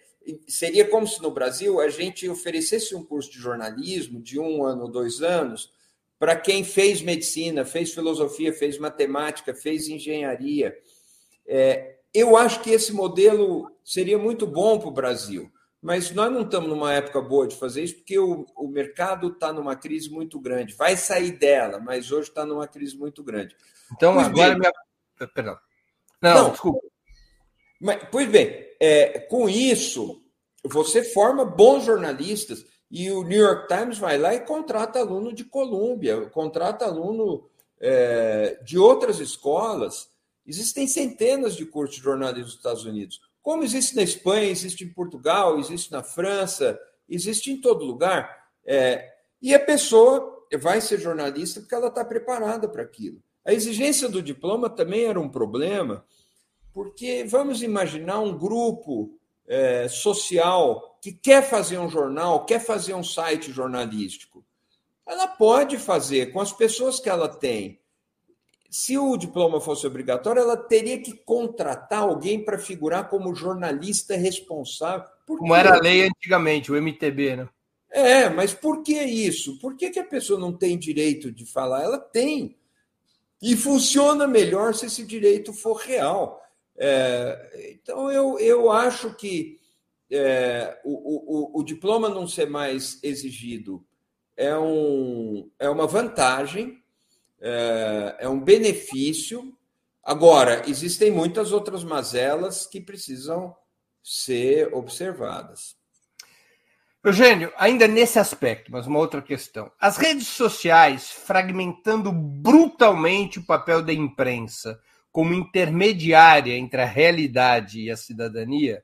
seria como se no Brasil a gente oferecesse um curso de jornalismo de um ano, dois anos, para quem fez medicina, fez filosofia, fez matemática, fez engenharia. É, eu acho que esse modelo seria muito bom para o Brasil, mas nós não estamos numa época boa de fazer isso, porque o, o mercado está numa crise muito grande. Vai sair dela, mas hoje está numa crise muito grande. Então, pois agora. Bem, minha... Perdão. Não, não, desculpa. Mas, pois bem, é, com isso, você forma bons jornalistas e o New York Times vai lá e contrata aluno de Colômbia, contrata aluno é, de outras escolas. Existem centenas de cursos de jornalismo nos Estados Unidos. Como existe na Espanha, existe em Portugal, existe na França, existe em todo lugar. É, e a pessoa vai ser jornalista porque ela está preparada para aquilo. A exigência do diploma também era um problema, porque vamos imaginar um grupo é, social que quer fazer um jornal, quer fazer um site jornalístico. Ela pode fazer com as pessoas que ela tem. Se o diploma fosse obrigatório, ela teria que contratar alguém para figurar como jornalista responsável. como era a lei antigamente, o MTB, né? É, mas por que isso? Por que, que a pessoa não tem direito de falar? Ela tem. E funciona melhor se esse direito for real. É, então, eu, eu acho que é, o, o, o, diploma não ser mais exigido é, um, é uma vantagem, é, é um benefício. Agora, existem muitas outras mazelas que precisam ser observadas. Eugênio, ainda nesse aspecto, mas uma outra questão. As redes sociais fragmentando brutalmente o papel da imprensa como intermediária entre a realidade e a cidadania,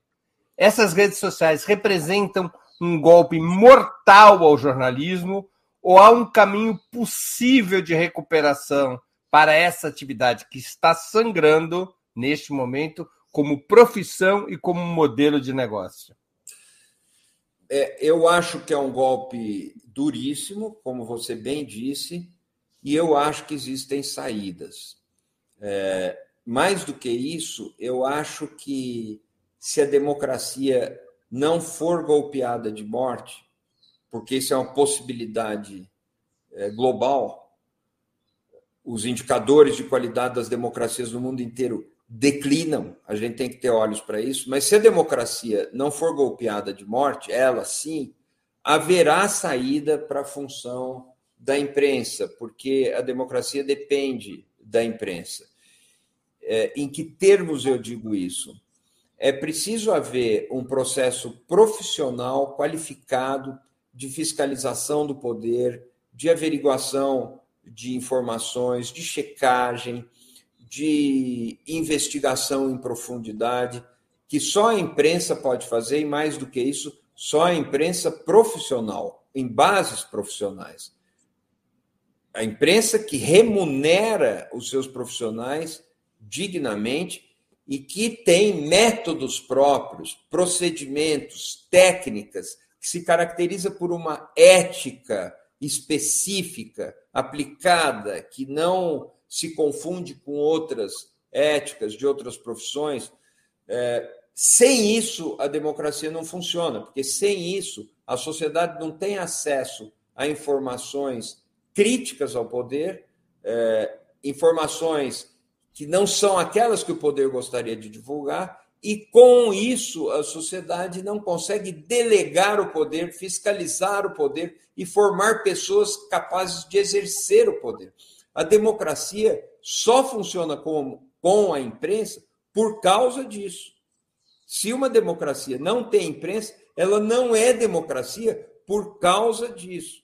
essas redes sociais representam um golpe mortal ao jornalismo ou há um caminho possível de recuperação para essa atividade que está sangrando neste momento como profissão e como modelo de negócio? É, eu acho que é um golpe duríssimo, como você bem disse, e eu acho que existem saídas. É, mais do que isso, eu acho que se a democracia não for golpeada de morte, porque isso é uma possibilidade é, global, os indicadores de qualidade das democracias no mundo inteiro declinam, a gente tem que ter olhos para isso, mas se a democracia não for golpeada de morte, ela sim, haverá saída para a função da imprensa, porque a democracia depende da imprensa. É, em que termos eu digo isso? É preciso haver um processo profissional qualificado de fiscalização do poder, de averiguação de informações, de checagem, de investigação em profundidade, que só a imprensa pode fazer, e mais do que isso, só a imprensa profissional, em bases profissionais. A imprensa que remunera os seus profissionais dignamente e que tem métodos próprios, procedimentos, técnicas, que se caracteriza por uma ética específica, aplicada, que não se confunde com outras éticas de outras profissões. É, sem isso, a democracia não funciona, porque sem isso, a sociedade não tem acesso a informações críticas ao poder, é, informações que não são aquelas que o poder gostaria de divulgar, e com isso a sociedade não consegue delegar o poder, fiscalizar o poder e formar pessoas capazes de exercer o poder. A democracia só funciona com, com a imprensa por causa disso. Se uma democracia não tem imprensa, ela não é democracia por causa disso.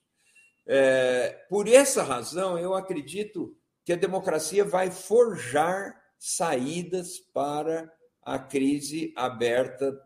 É, por essa razão, eu acredito que a democracia vai forjar saídas para a crise aberta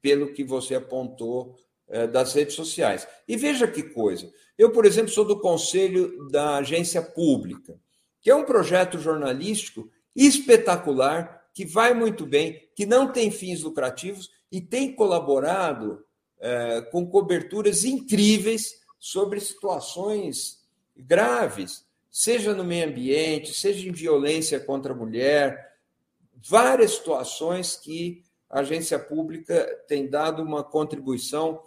pelo que você apontou é, das redes sociais. E veja que coisa. Eu, por exemplo, sou do conselho da Agência Pública, que é um projeto jornalístico espetacular, que vai muito bem, que não tem fins lucrativos e tem colaborado é, com coberturas incríveis sobre situações graves, seja no meio ambiente, seja em violência contra a mulher, várias situações que a agência pública tem dado uma contribuição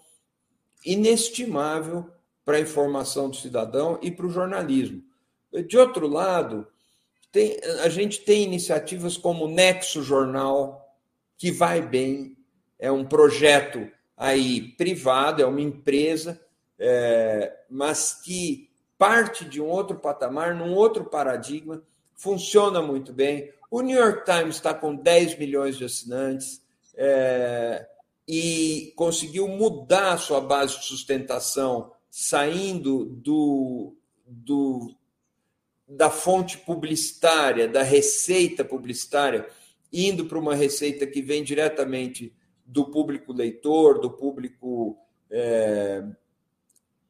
inestimável para a informação do cidadão e para o jornalismo. De outro lado, tem, a gente tem iniciativas como o Nexo Jornal, que vai bem, é um projeto aí privado, é uma empresa, é, mas que parte de um outro patamar, num outro paradigma, funciona muito bem. O New York Times está com 10 milhões de assinantes. É, e conseguiu mudar a sua base de sustentação, saindo do, do, da fonte publicitária, da receita publicitária, indo para uma receita que vem diretamente do público leitor, do público é,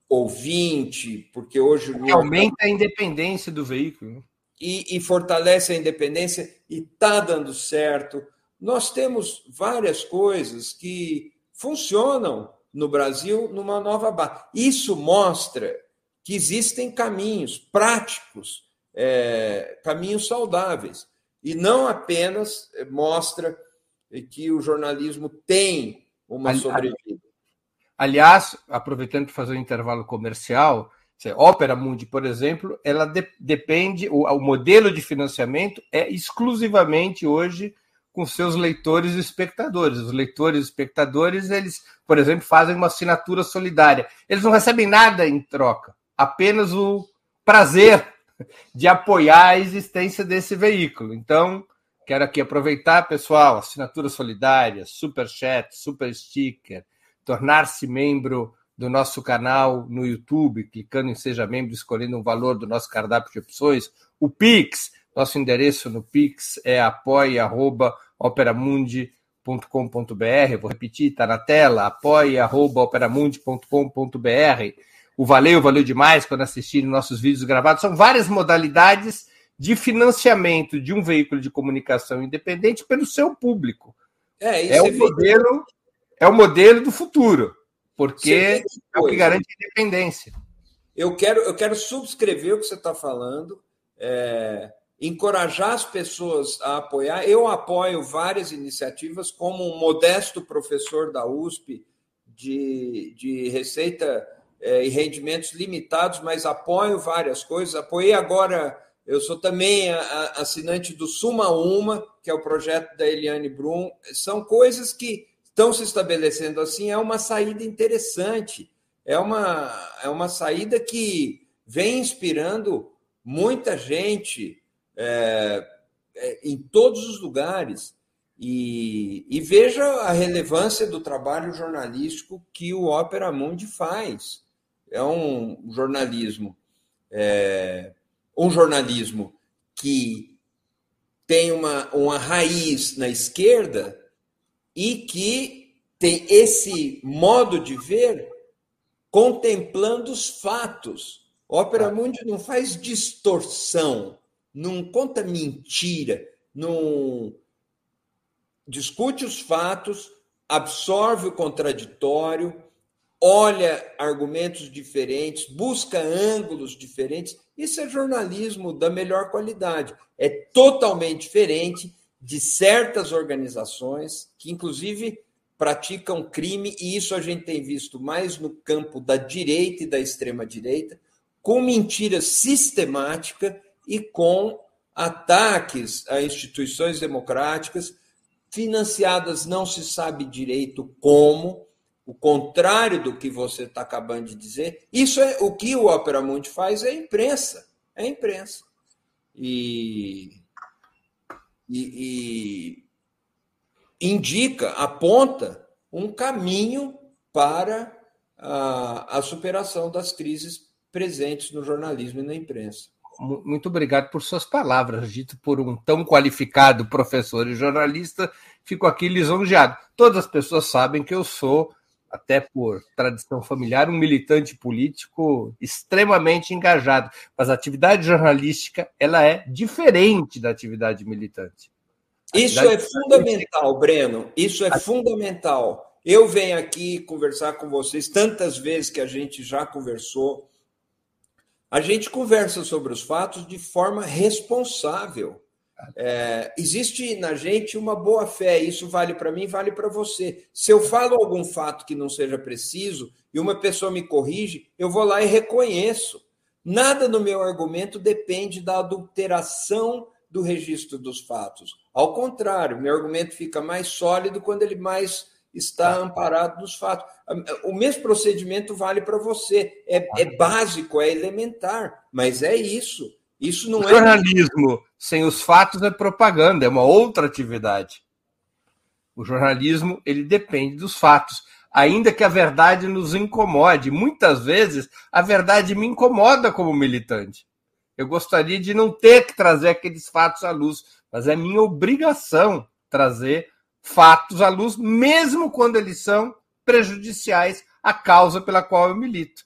ouvinte, porque hoje. Aumenta a independência do veículo. E, e fortalece a independência, e está dando certo nós temos várias coisas que funcionam no Brasil numa nova base. Isso mostra que existem caminhos práticos, é, caminhos saudáveis, e não apenas mostra que o jornalismo tem uma sobrevida. Aliás, aproveitando para fazer um intervalo comercial, Ópera Mundi, por exemplo, ela de, depende, o, o modelo de financiamento é exclusivamente hoje com seus leitores e espectadores. Os leitores e espectadores, eles, por exemplo, fazem uma assinatura solidária. Eles não recebem nada em troca, apenas o prazer de apoiar a existência desse veículo. Então, quero aqui aproveitar, pessoal, assinatura solidária, super chat, super sticker, tornar-se membro do nosso canal no YouTube, clicando em seja membro, escolhendo um valor do nosso cardápio de opções, o Pix, Nosso endereço no Pix é apoia.operamundi.com.br. Vou repetir, está na tela, apoia.operamundi.com.br. O valeu, valeu demais quando assistirem nossos vídeos gravados. São várias modalidades de financiamento de um veículo de comunicação independente pelo seu público. É, é o modelo, é o modelo do futuro, porque é o que garante a independência. Eu quero, eu quero subscrever o que você está falando, é, encorajar as pessoas a apoiar. Eu apoio várias iniciativas, como um modesto professor da USP de, de receita é, e rendimentos limitados, mas apoio várias coisas. Apoiei agora eu sou também assinante do Suma Uma, que é o projeto da Eliane Brum. São coisas que estão se estabelecendo assim. É uma saída interessante. É uma, é uma saída que vem inspirando muita gente é, é, em todos os lugares. E, e, veja a relevância do trabalho jornalístico que o Opera Mundi faz. É um jornalismo é, um jornalismo que tem uma, uma raiz na esquerda e que tem esse modo de ver contemplando os fatos. Ópera Mundi não faz distorção, não conta mentira, não discute os fatos, absorve o contraditório, olha argumentos diferentes, busca ângulos diferentes. Isso é jornalismo da melhor qualidade. É totalmente diferente de certas organizações que, inclusive, praticam crime, e isso a gente tem visto mais no campo da direita e da extrema-direita, com mentira sistemática e com ataques a instituições democráticas, financiadas não se sabe direito como, o contrário do que você está acabando de dizer. Isso é o que o Opera Mundi faz é a imprensa, é a imprensa. E, e, e indica, aponta um caminho para a, a superação das crises presentes no jornalismo e na imprensa. Muito obrigado por suas palavras, dito por um tão qualificado professor e jornalista. Fico aqui lisonjeado. Todas as pessoas sabem que eu sou até por tradição familiar, um militante político extremamente engajado. Mas a atividade jornalística ela é diferente da atividade militante. A Isso é fundamental, Breno. Isso é a... fundamental. Eu venho aqui conversar com vocês tantas vezes que a gente já conversou. A gente conversa sobre os fatos de forma responsável. É, existe na gente uma boa fé, isso vale para mim, vale para você. Se eu falo algum fato que não seja preciso e uma pessoa me corrige, eu vou lá e reconheço. Nada no meu argumento depende da adulteração do registro dos fatos. Ao contrário, meu argumento fica mais sólido quando ele mais está tá. amparado nos fatos. O mesmo procedimento vale para você. É, é básico, é elementar, mas é isso. Isso não o é. Jornalismo sem os fatos é propaganda, é uma outra atividade. O jornalismo ele depende dos fatos, ainda que a verdade nos incomode. Muitas vezes a verdade me incomoda como militante. Eu gostaria de não ter que trazer aqueles fatos à luz, mas é minha obrigação trazer fatos à luz, mesmo quando eles são prejudiciais à causa pela qual eu milito.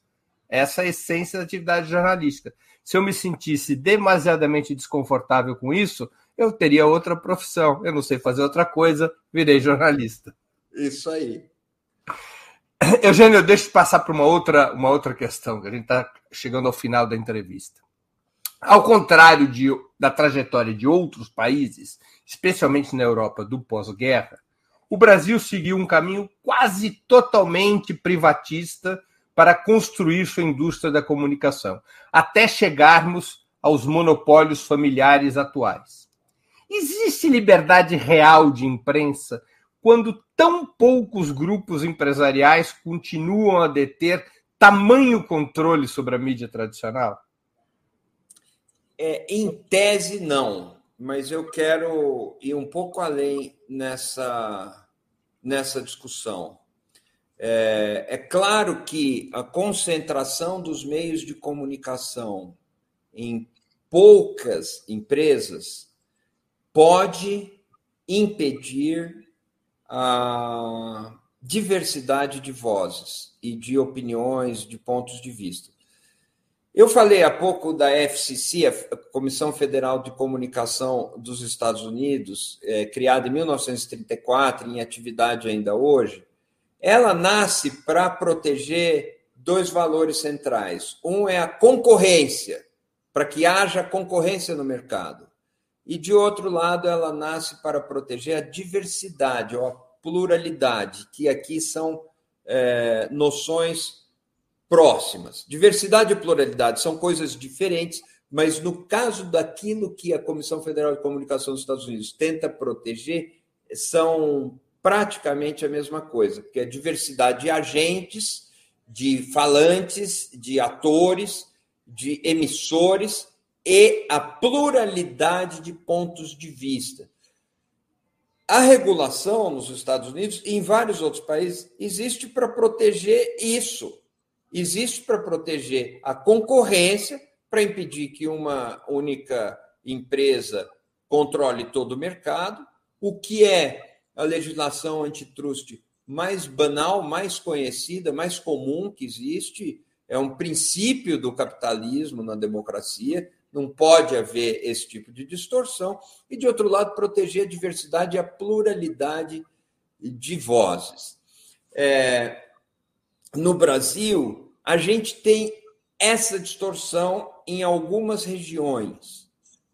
Essa é a essência da atividade jornalística. Se eu me sentisse demasiadamente desconfortável com isso, eu teria outra profissão. Eu não sei fazer outra coisa, virei jornalista. Isso aí. Eugênio, deixa eu passar para uma outra, uma outra questão, que a gente está chegando ao final da entrevista. Ao contrário de, da trajetória de outros países, especialmente na Europa do pós-guerra, o Brasil seguiu um caminho quase totalmente privatista para construir sua indústria da comunicação, até chegarmos aos monopólios familiares atuais. Existe liberdade real de imprensa quando tão poucos grupos empresariais continuam a deter tamanho controle sobre a mídia tradicional? É, em tese, não, mas eu quero ir um pouco além nessa, nessa discussão. É, é claro que a concentração dos meios de comunicação em poucas empresas pode impedir a diversidade de vozes e de opiniões, de pontos de vista. Eu falei há pouco da FCC, a Comissão Federal de Comunicação dos Estados Unidos, é, criada em 1934, em atividade ainda hoje. Ela nasce para proteger dois valores centrais. Um é a concorrência, para que haja concorrência no mercado. E, de outro lado, ela nasce para proteger a diversidade ou a pluralidade, que aqui são é, noções próximas. Diversidade e pluralidade são coisas diferentes, mas no caso daquilo que a Comissão Federal de Comunicação dos Estados Unidos tenta proteger, são praticamente a mesma coisa, porque é diversidade de agentes, de falantes, de atores, de emissores e a pluralidade de pontos de vista. A regulação nos Estados Unidos e em vários outros países existe para proteger isso existe para proteger a concorrência, para impedir que uma única empresa controle todo o mercado, o que é a legislação antitruste mais banal, mais conhecida, mais comum que existe, é um princípio do capitalismo na democracia, não pode haver esse tipo de distorção, e, de outro lado, proteger a diversidade e a pluralidade de vozes. É, no Brasil, a gente tem essa distorção em algumas regiões.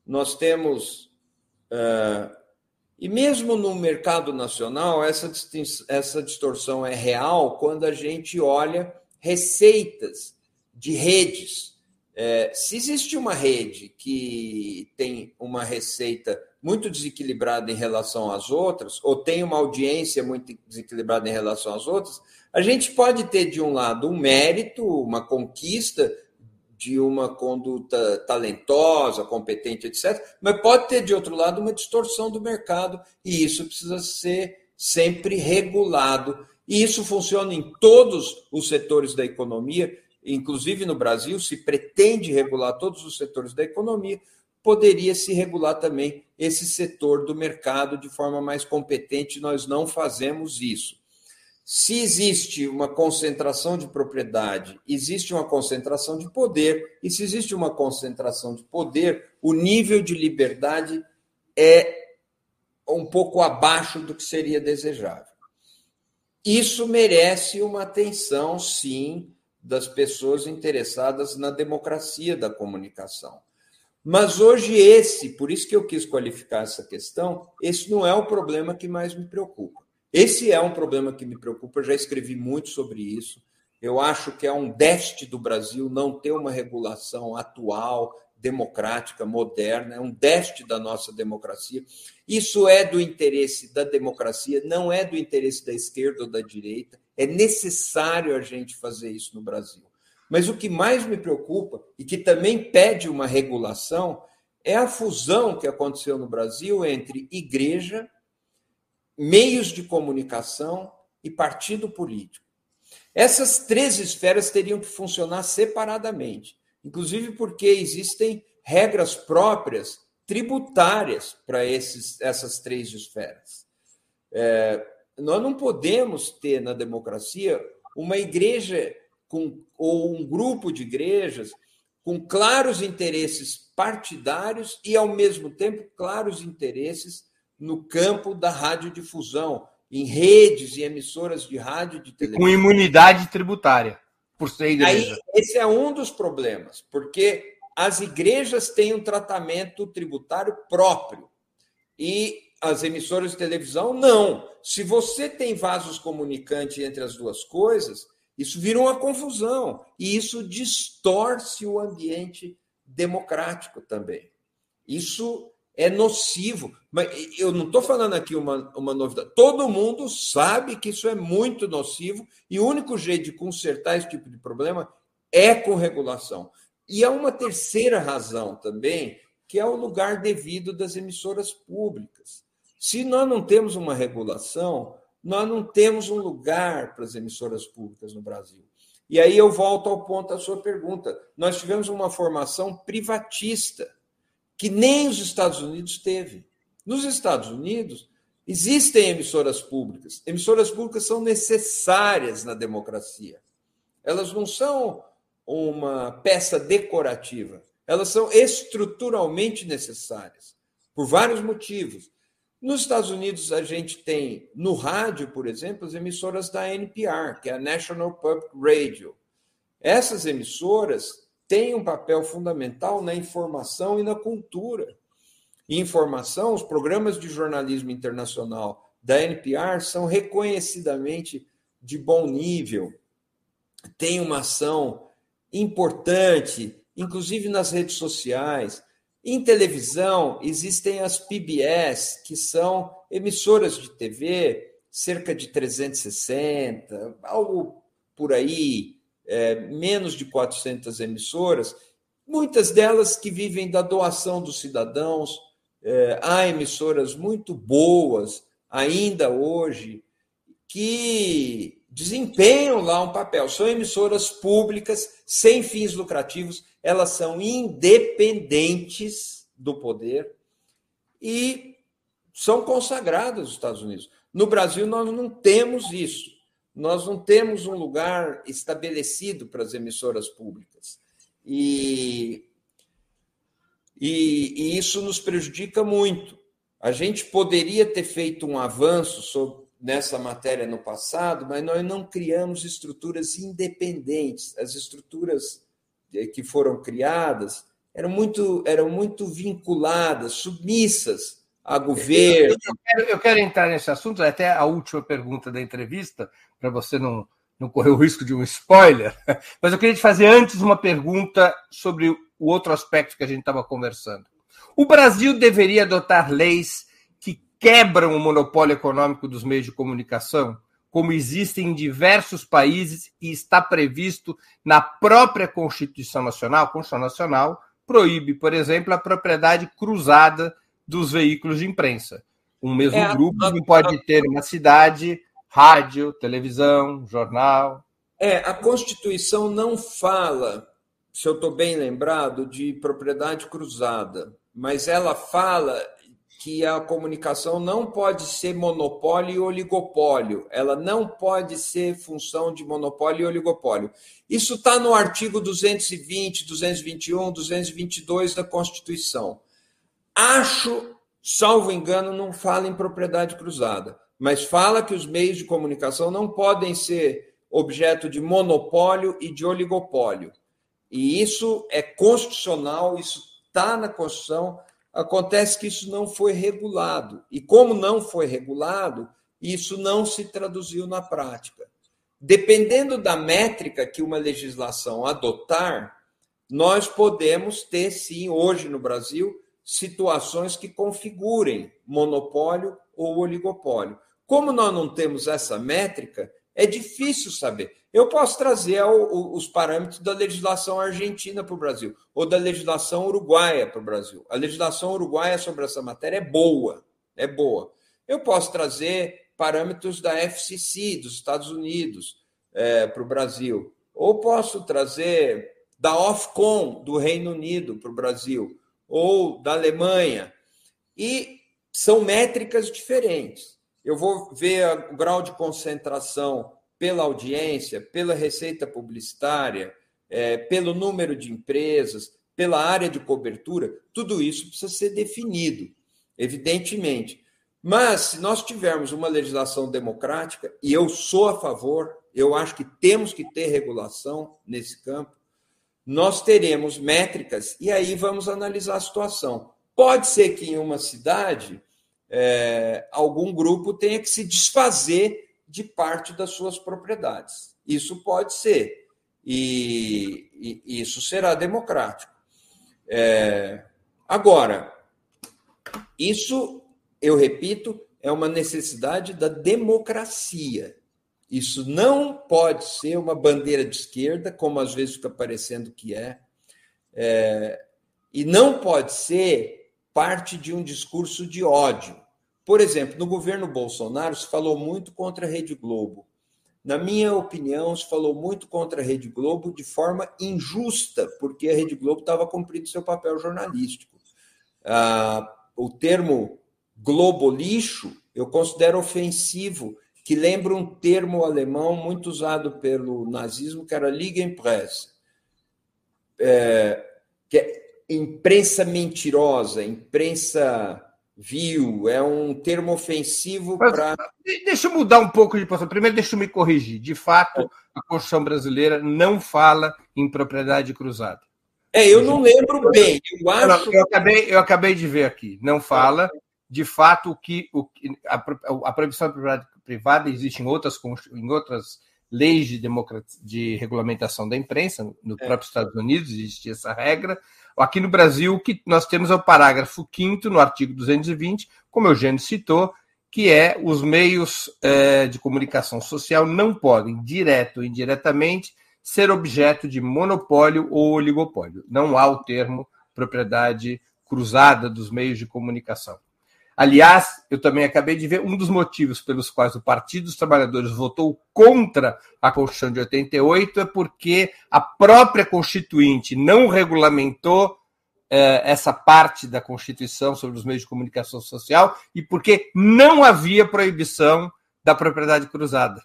Nós temos, e mesmo no mercado nacional, essa, essa distorção é real quando a gente olha receitas de redes. É, se existe uma rede que tem uma receita muito desequilibrada em relação às outras, ou tem uma audiência muito desequilibrada em relação às outras, a gente pode ter, de um lado, um mérito, uma conquista de uma conduta talentosa, competente, etc., mas pode ter, de outro lado, uma distorção do mercado, e isso precisa ser sempre regulado. E isso funciona em todos os setores da economia, inclusive no Brasil, se pretende regular todos os setores da economia, poderia se regular também esse setor do mercado de forma mais competente. Nós não fazemos isso. Se existe uma concentração de propriedade, existe uma concentração de poder, e se existe uma concentração de poder, o nível de liberdade é um pouco abaixo do que seria desejável. Isso merece uma atenção, sim, das pessoas interessadas na democracia da comunicação. Mas hoje esse, por isso que eu quis qualificar essa questão, esse não é o problema que mais me preocupa. Esse é um problema que me preocupa, eu já escrevi muito sobre isso. Eu acho que é um déficit do Brasil não ter uma regulação atual, democrática, moderna, é um déficit da nossa democracia. Isso é do interesse da democracia, não é do interesse da esquerda ou da direita. É necessário a gente fazer isso no Brasil. Mas o que mais me preocupa e que também pede uma regulação é a fusão que aconteceu no Brasil entre igreja, meios de comunicação e partido político. Essas três esferas teriam que funcionar separadamente, inclusive porque existem regras próprias tributárias para essas três esferas. É, nós não podemos ter na democracia uma igreja com, ou um grupo de igrejas com claros interesses partidários e, ao mesmo tempo, claros interesses no campo da radiodifusão, em redes e emissoras de rádio de televisão. Com imunidade tributária, por ser igreja. Aí, esse é um dos problemas, porque as igrejas têm um tratamento tributário próprio e as emissoras de televisão não. Se você tem vasos comunicantes entre as duas coisas, isso vira uma confusão e isso distorce o ambiente democrático também. Isso é nocivo. Mas eu não estou falando aqui uma, uma novidade. Todo mundo sabe que isso é muito nocivo e o único jeito de consertar esse tipo de problema é com regulação. E há uma terceira razão também, que é o lugar devido das emissoras públicas. Se nós não temos uma regulação, nós não temos um lugar para as emissoras públicas no Brasil. E aí eu volto ao ponto da sua pergunta. Nós tivemos uma formação privatista que nem os Estados Unidos teve. Nos Estados Unidos, existem emissoras públicas. Emissoras públicas são necessárias na democracia. Elas não são uma peça decorativa, elas são estruturalmente necessárias, por vários motivos. Nos Estados Unidos, a gente tem, no rádio, por exemplo, as emissoras da NPR, que é a National Public Radio. Essas emissoras têm um papel fundamental na informação e na cultura. Informação, os programas de jornalismo internacional da NPR são reconhecidamente de bom nível, tem uma ação importante, inclusive nas redes sociais, em televisão, existem as PBS, que são emissoras de TV, cerca de 360, algo por aí, é, menos de 400 emissoras, muitas delas que vivem da doação dos cidadãos. É, há emissoras muito boas ainda hoje que desempenham lá um papel. São emissoras públicas, sem fins lucrativos, elas são independentes do poder e são consagradas nos Estados Unidos. No Brasil, nós não temos isso. Nós não temos um lugar estabelecido para as emissoras públicas. E, e, e isso nos prejudica muito. A gente poderia ter feito um avanço sobre, nessa matéria no passado, mas nós não criamos estruturas independentes. As estruturas eh, que foram criadas eram muito, eram muito vinculadas, submissas a governo. Eu quero, eu quero entrar nesse assunto, até a última pergunta da entrevista, para você não, não correr o risco de um spoiler, <laughs> mas eu queria te fazer antes uma pergunta sobre o outro aspecto que a gente estava conversando. O Brasil deveria adotar leis que quebram o monopólio econômico dos meios de comunicação? como existe em diversos países e está previsto na própria Constituição Nacional, a Constituição Nacional proíbe, por exemplo, a propriedade cruzada dos veículos de imprensa. Um mesmo é, grupo não pode ter uma cidade, rádio, televisão, jornal. É, a Constituição não fala, se eu estou bem lembrado, de propriedade cruzada, mas ela fala que a comunicação não pode ser monopólio e oligopólio, ela não pode ser função de monopólio e oligopólio. Isso está no artigo 220, 221, 222 da Constituição. Acho, salvo engano, não fala em propriedade cruzada, mas fala que os meios de comunicação não podem ser objeto de monopólio e de oligopólio. E isso é constitucional, isso está na Constituição Acontece que isso não foi regulado. E como não foi regulado, isso não se traduziu na prática. Dependendo da métrica que uma legislação adotar, nós podemos ter, sim, hoje no Brasil, situações que configurem monopólio ou oligopólio. Como nós não temos essa métrica, é difícil saber. Eu posso trazer os parâmetros da legislação argentina para o Brasil, ou da legislação uruguaia para o Brasil. A legislação uruguaia sobre essa matéria é boa, é boa. Eu posso trazer parâmetros da FCC dos Estados Unidos é, para o Brasil, ou posso trazer da Ofcom do Reino Unido para o Brasil, ou da Alemanha. E são métricas diferentes eu vou ver o grau de concentração pela audiência, pela receita publicitária, é, pelo número de empresas, pela área de cobertura, tudo isso precisa ser definido, evidentemente. Mas, se nós tivermos uma legislação democrática, e eu sou a favor, eu acho que temos que ter regulação nesse campo, nós teremos métricas e aí vamos analisar a situação. Pode ser que em uma cidade é, algum grupo tenha que se desfazer de parte das suas propriedades. Isso pode ser, e, e isso será democrático. É, agora, isso, eu repito, é uma necessidade da democracia. Isso não pode ser uma bandeira de esquerda, como às vezes fica parecendo que é, é e não pode ser parte de um discurso de ódio. Por exemplo, no governo Bolsonaro se falou muito contra a Rede Globo. Na minha opinião, se falou muito contra a Rede Globo de forma injusta, porque a Rede Globo estava cumprindo seu papel jornalístico. Ah, o termo globo lixo eu considero ofensivo, que lembra um termo alemão muito usado pelo nazismo, que era Liegenpresse, é, que é imprensa mentirosa, imprensa vil, é um termo ofensivo para. Deixa eu mudar um pouco de posição. Primeiro, deixa eu me corrigir. De fato, a Constituição brasileira não fala em propriedade cruzada. É, eu não lembro bem. Eu, acho... eu, acabei, eu acabei de ver aqui. Não fala. De fato, o que, o, a, a proibição da propriedade privada existe em outras, em outras leis de, de regulamentação da imprensa. No é. próprio Estados Unidos existe essa regra. Aqui no Brasil, o que nós temos é o parágrafo 5 no artigo 220, como o Eugênio citou, que é os meios é, de comunicação social não podem, direto ou indiretamente, ser objeto de monopólio ou oligopólio. Não há o termo propriedade cruzada dos meios de comunicação. Aliás, eu também acabei de ver um dos motivos pelos quais o Partido dos Trabalhadores votou contra a Constituição de 88 é porque a própria Constituinte não regulamentou eh, essa parte da Constituição sobre os meios de comunicação social e porque não havia proibição da propriedade cruzada.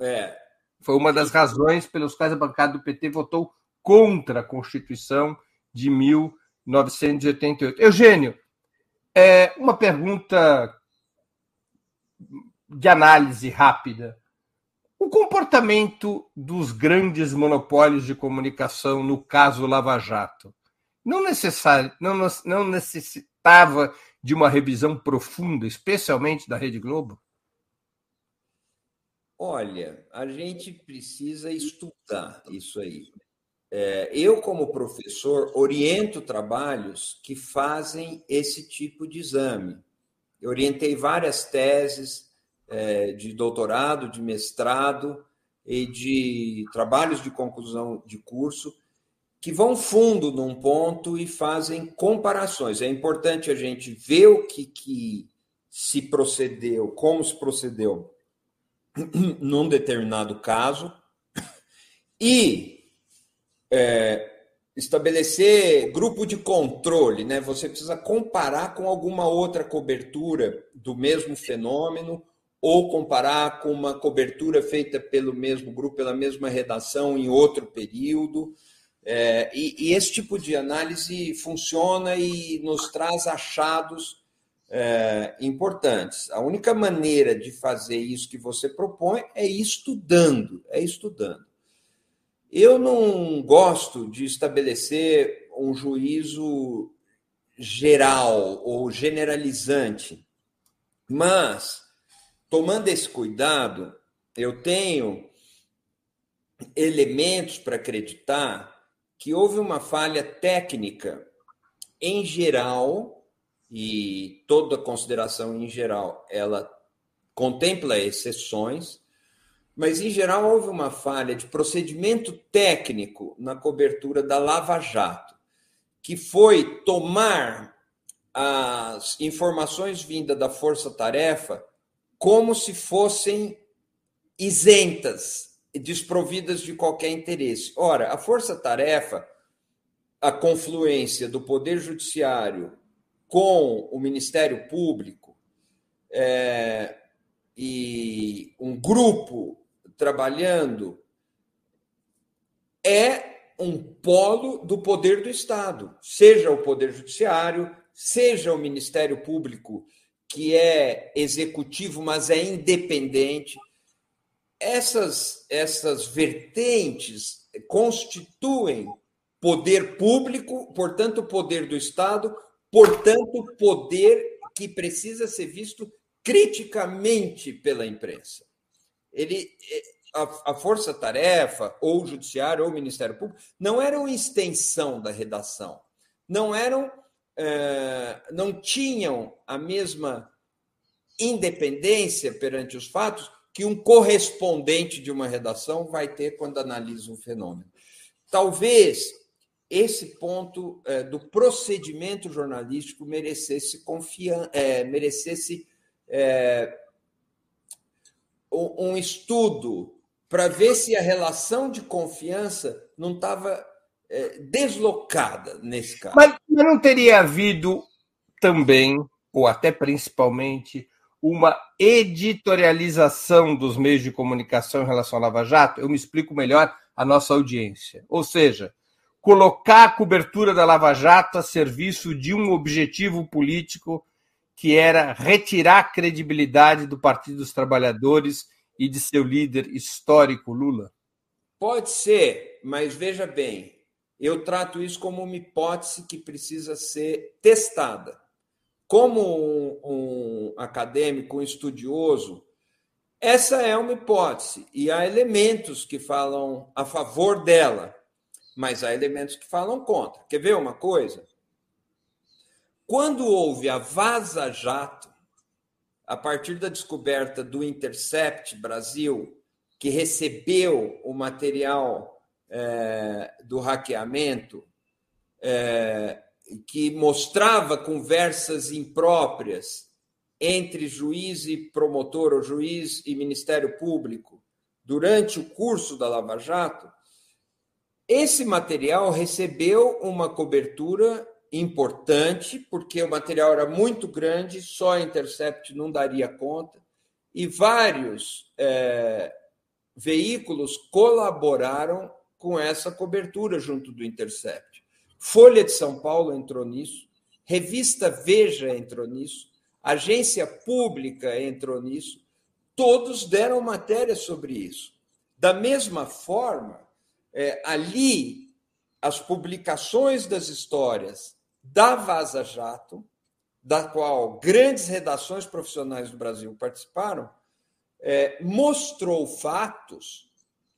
É. Foi uma das razões pelas quais a bancada do PT votou contra a Constituição de 1988. Eugênio, é uma pergunta de análise rápida. O comportamento dos grandes monopólios de comunicação no caso Lava Jato não, necessário, não, não necessitava de uma revisão profunda, especialmente da Rede Globo? Olha, a gente precisa estudar isso aí. É, eu, como professor, oriento trabalhos que fazem esse tipo de exame. Eu orientei várias teses é, de doutorado, de mestrado e de trabalhos de conclusão de curso que vão fundo num ponto e fazem comparações. É importante a gente ver o que, que se procedeu, como se procedeu <clears throat> num determinado caso e é, estabelecer grupo de controle, né? Você precisa comparar com alguma outra cobertura do mesmo fenômeno ou comparar com uma cobertura feita pelo mesmo grupo, pela mesma redação em outro período. É, e, e, esse tipo de análise funciona e nos traz achados é, importantes. A única maneira de fazer isso que você propõe é estudando, é estudando. Eu não gosto de estabelecer um juízo geral ou generalizante, mas, tomando esse cuidado, eu tenho elementos para acreditar que houve uma falha técnica em geral, e toda consideração em geral ela contempla exceções, mas em geral houve uma falha de procedimento técnico na cobertura da Lava Jato, que foi tomar as informações vindas da Força Tarefa como se fossem isentas, desprovidas de qualquer interesse. Ora, a Força Tarefa, a confluência do Poder Judiciário com o Ministério Público é, e um grupo trabalhando é um polo do poder do Estado, seja o Poder Judiciário, seja o Ministério Público, que é executivo, mas é independente. Essas, essas vertentes constituem poder público, portanto, poder do Estado, portanto, poder que precisa ser visto criticamente pela imprensa ele é, a, a força-tarefa, ou o judiciário, ou o Ministério Público, não eram extensão da redação, não eram, é, não tinham a mesma independência perante os fatos que um correspondente de uma redação vai ter quando analisa um fenômeno. Talvez esse ponto é, do procedimento jornalístico merecesse confiança, é, merecesse é, um estudo para ver se a relação de confiança não estava é, deslocada nesse caso. Mas, não teria havido também, ou até principalmente, uma editorialização dos meios de comunicação em relação à Lava Jato? Eu me explico melhor a nossa audiência. Ou seja, colocar a cobertura da Lava Jato a serviço de um objetivo político que era retirar a credibilidade do Partido dos Trabalhadores e de seu líder histórico, Lula? Pode ser, mas veja bem, eu trato isso como uma hipótese que precisa ser testada. Como um, um acadêmico, um estudioso, essa é uma hipótese e há elementos que falam a favor dela mas há elementos que falam contra. Quer ver uma coisa? Quando houve a Vaza Jato, a partir da descoberta do Intercept Brasil, que recebeu o material é, do hackeamento, é, que mostrava conversas impróprias entre juiz e promotor, ou juiz e Ministério Público, durante o curso da Lava Jato, esse material recebeu uma cobertura importante, porque o material era muito grande, só a Intercept não daria conta, e vários é, veículos colaboraram com essa cobertura junto do Intercept. Folha de São Paulo entrou nisso, Revista Veja entrou nisso, Agência Pública entrou nisso, todos deram matéria sobre isso. Da mesma forma, é, ali as publicações das histórias da Vaza Jato, da qual grandes redações profissionais do Brasil participaram, é, mostrou fatos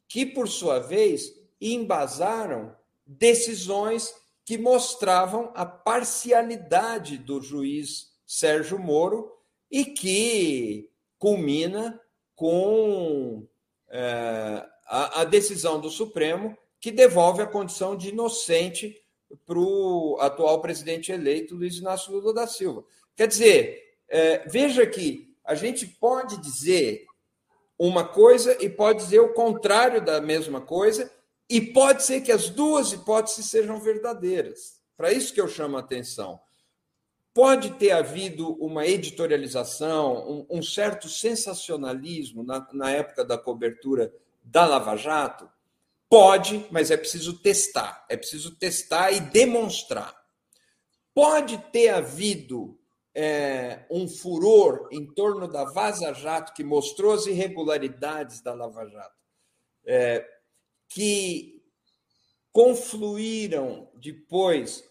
que, por sua vez, embasaram decisões que mostravam a parcialidade do juiz Sérgio Moro e que culmina com é, a, a decisão do Supremo que devolve a condição de inocente para o atual presidente eleito, Luiz Inácio Lula da Silva. Quer dizer, é, veja que a gente pode dizer uma coisa e pode dizer o contrário da mesma coisa, e pode ser que as duas hipóteses sejam verdadeiras. Para isso que eu chamo a atenção. Pode ter havido uma editorialização, um, um certo sensacionalismo na, na época da cobertura da Lava Jato? Pode, mas é preciso testar. É preciso testar e demonstrar. Pode ter havido é, um furor em torno da Vaza Jato que mostrou as irregularidades da Lava Jato, é, que confluíram depois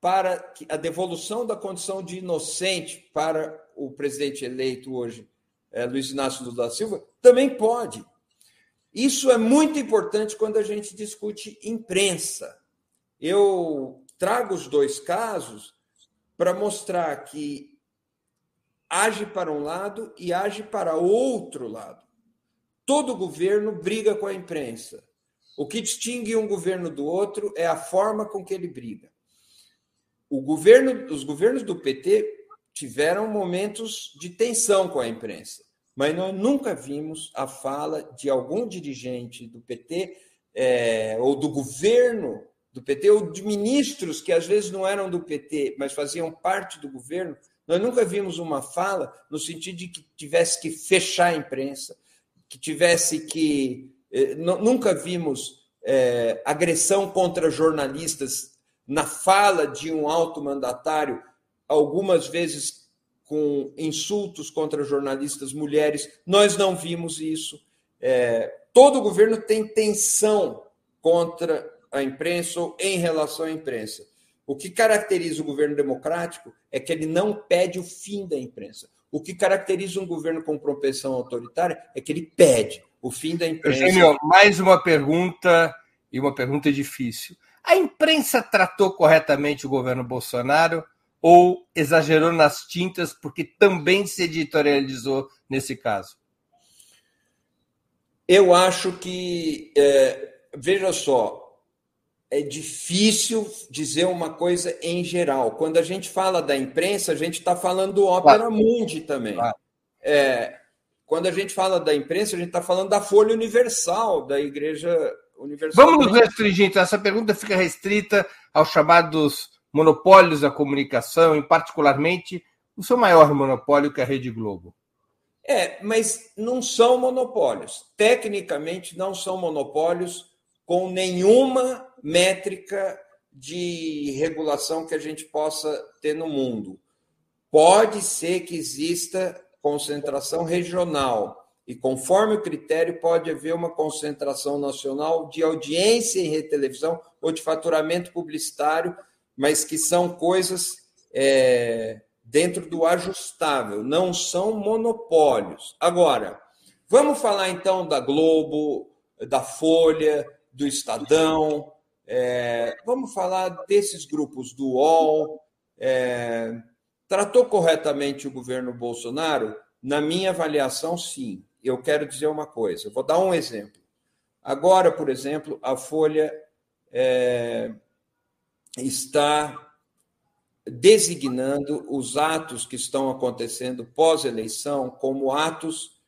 para a devolução da condição de inocente para o presidente eleito hoje, é, Luiz Inácio Lula da Silva, também pode. Isso é muito importante quando a gente discute imprensa. Eu trago os dois casos para mostrar que age para um lado e age para outro lado. Todo governo briga com a imprensa. O que distingue um governo do outro é a forma com que ele briga. Governo, os governos do PT tiveram momentos de tensão com a imprensa mas nós nunca vimos a fala de algum dirigente do PT é, ou do governo do PT ou de ministros que às vezes não eram do PT, mas faziam parte do governo. Nós nunca vimos uma fala no sentido de que tivesse que fechar a imprensa, que tivesse que. É, nunca vimos é, agressão contra jornalistas na fala de um alto mandatário, algumas vezes com insultos contra jornalistas mulheres. Nós não vimos isso. É, todo governo tem tensão contra a imprensa ou em relação à imprensa. O que caracteriza o governo democrático é que ele não pede o fim da imprensa. O que caracteriza um governo com propensão autoritária é que ele pede o fim da imprensa. Eugênio, mais uma pergunta e uma pergunta difícil. A imprensa tratou corretamente o governo Bolsonaro? Ou exagerou nas tintas porque também se editorializou nesse caso? Eu acho que, é, veja só, é difícil dizer uma coisa em geral. Quando a gente fala da imprensa, a gente está falando do Ópera claro. Mundi também. Claro. É, quando a gente fala da imprensa, a gente está falando da Folha Universal, da Igreja Universal. Vamos nos restringir, então. Essa pergunta fica restrita aos chamados monopólios da comunicação, e particularmente o seu maior monopólio, que é a Rede Globo. É, mas não são monopólios. Tecnicamente, não são monopólios com nenhuma métrica de regulação que a gente possa ter no mundo. Pode ser que exista concentração regional, e conforme o critério, pode haver uma concentração nacional de audiência em televisão ou de faturamento publicitário, mas que são coisas é, dentro do ajustável, não são monopólios. Agora, vamos falar então da Globo, da Folha, do Estadão, é, vamos falar desses grupos do UOL. É, tratou corretamente o governo Bolsonaro? Na minha avaliação, sim eu quero dizer uma coisa. vou dar um exemplo. Agora, por exemplo, a Folha é, está designando os atos que estão acontecendo pós-eleição como atos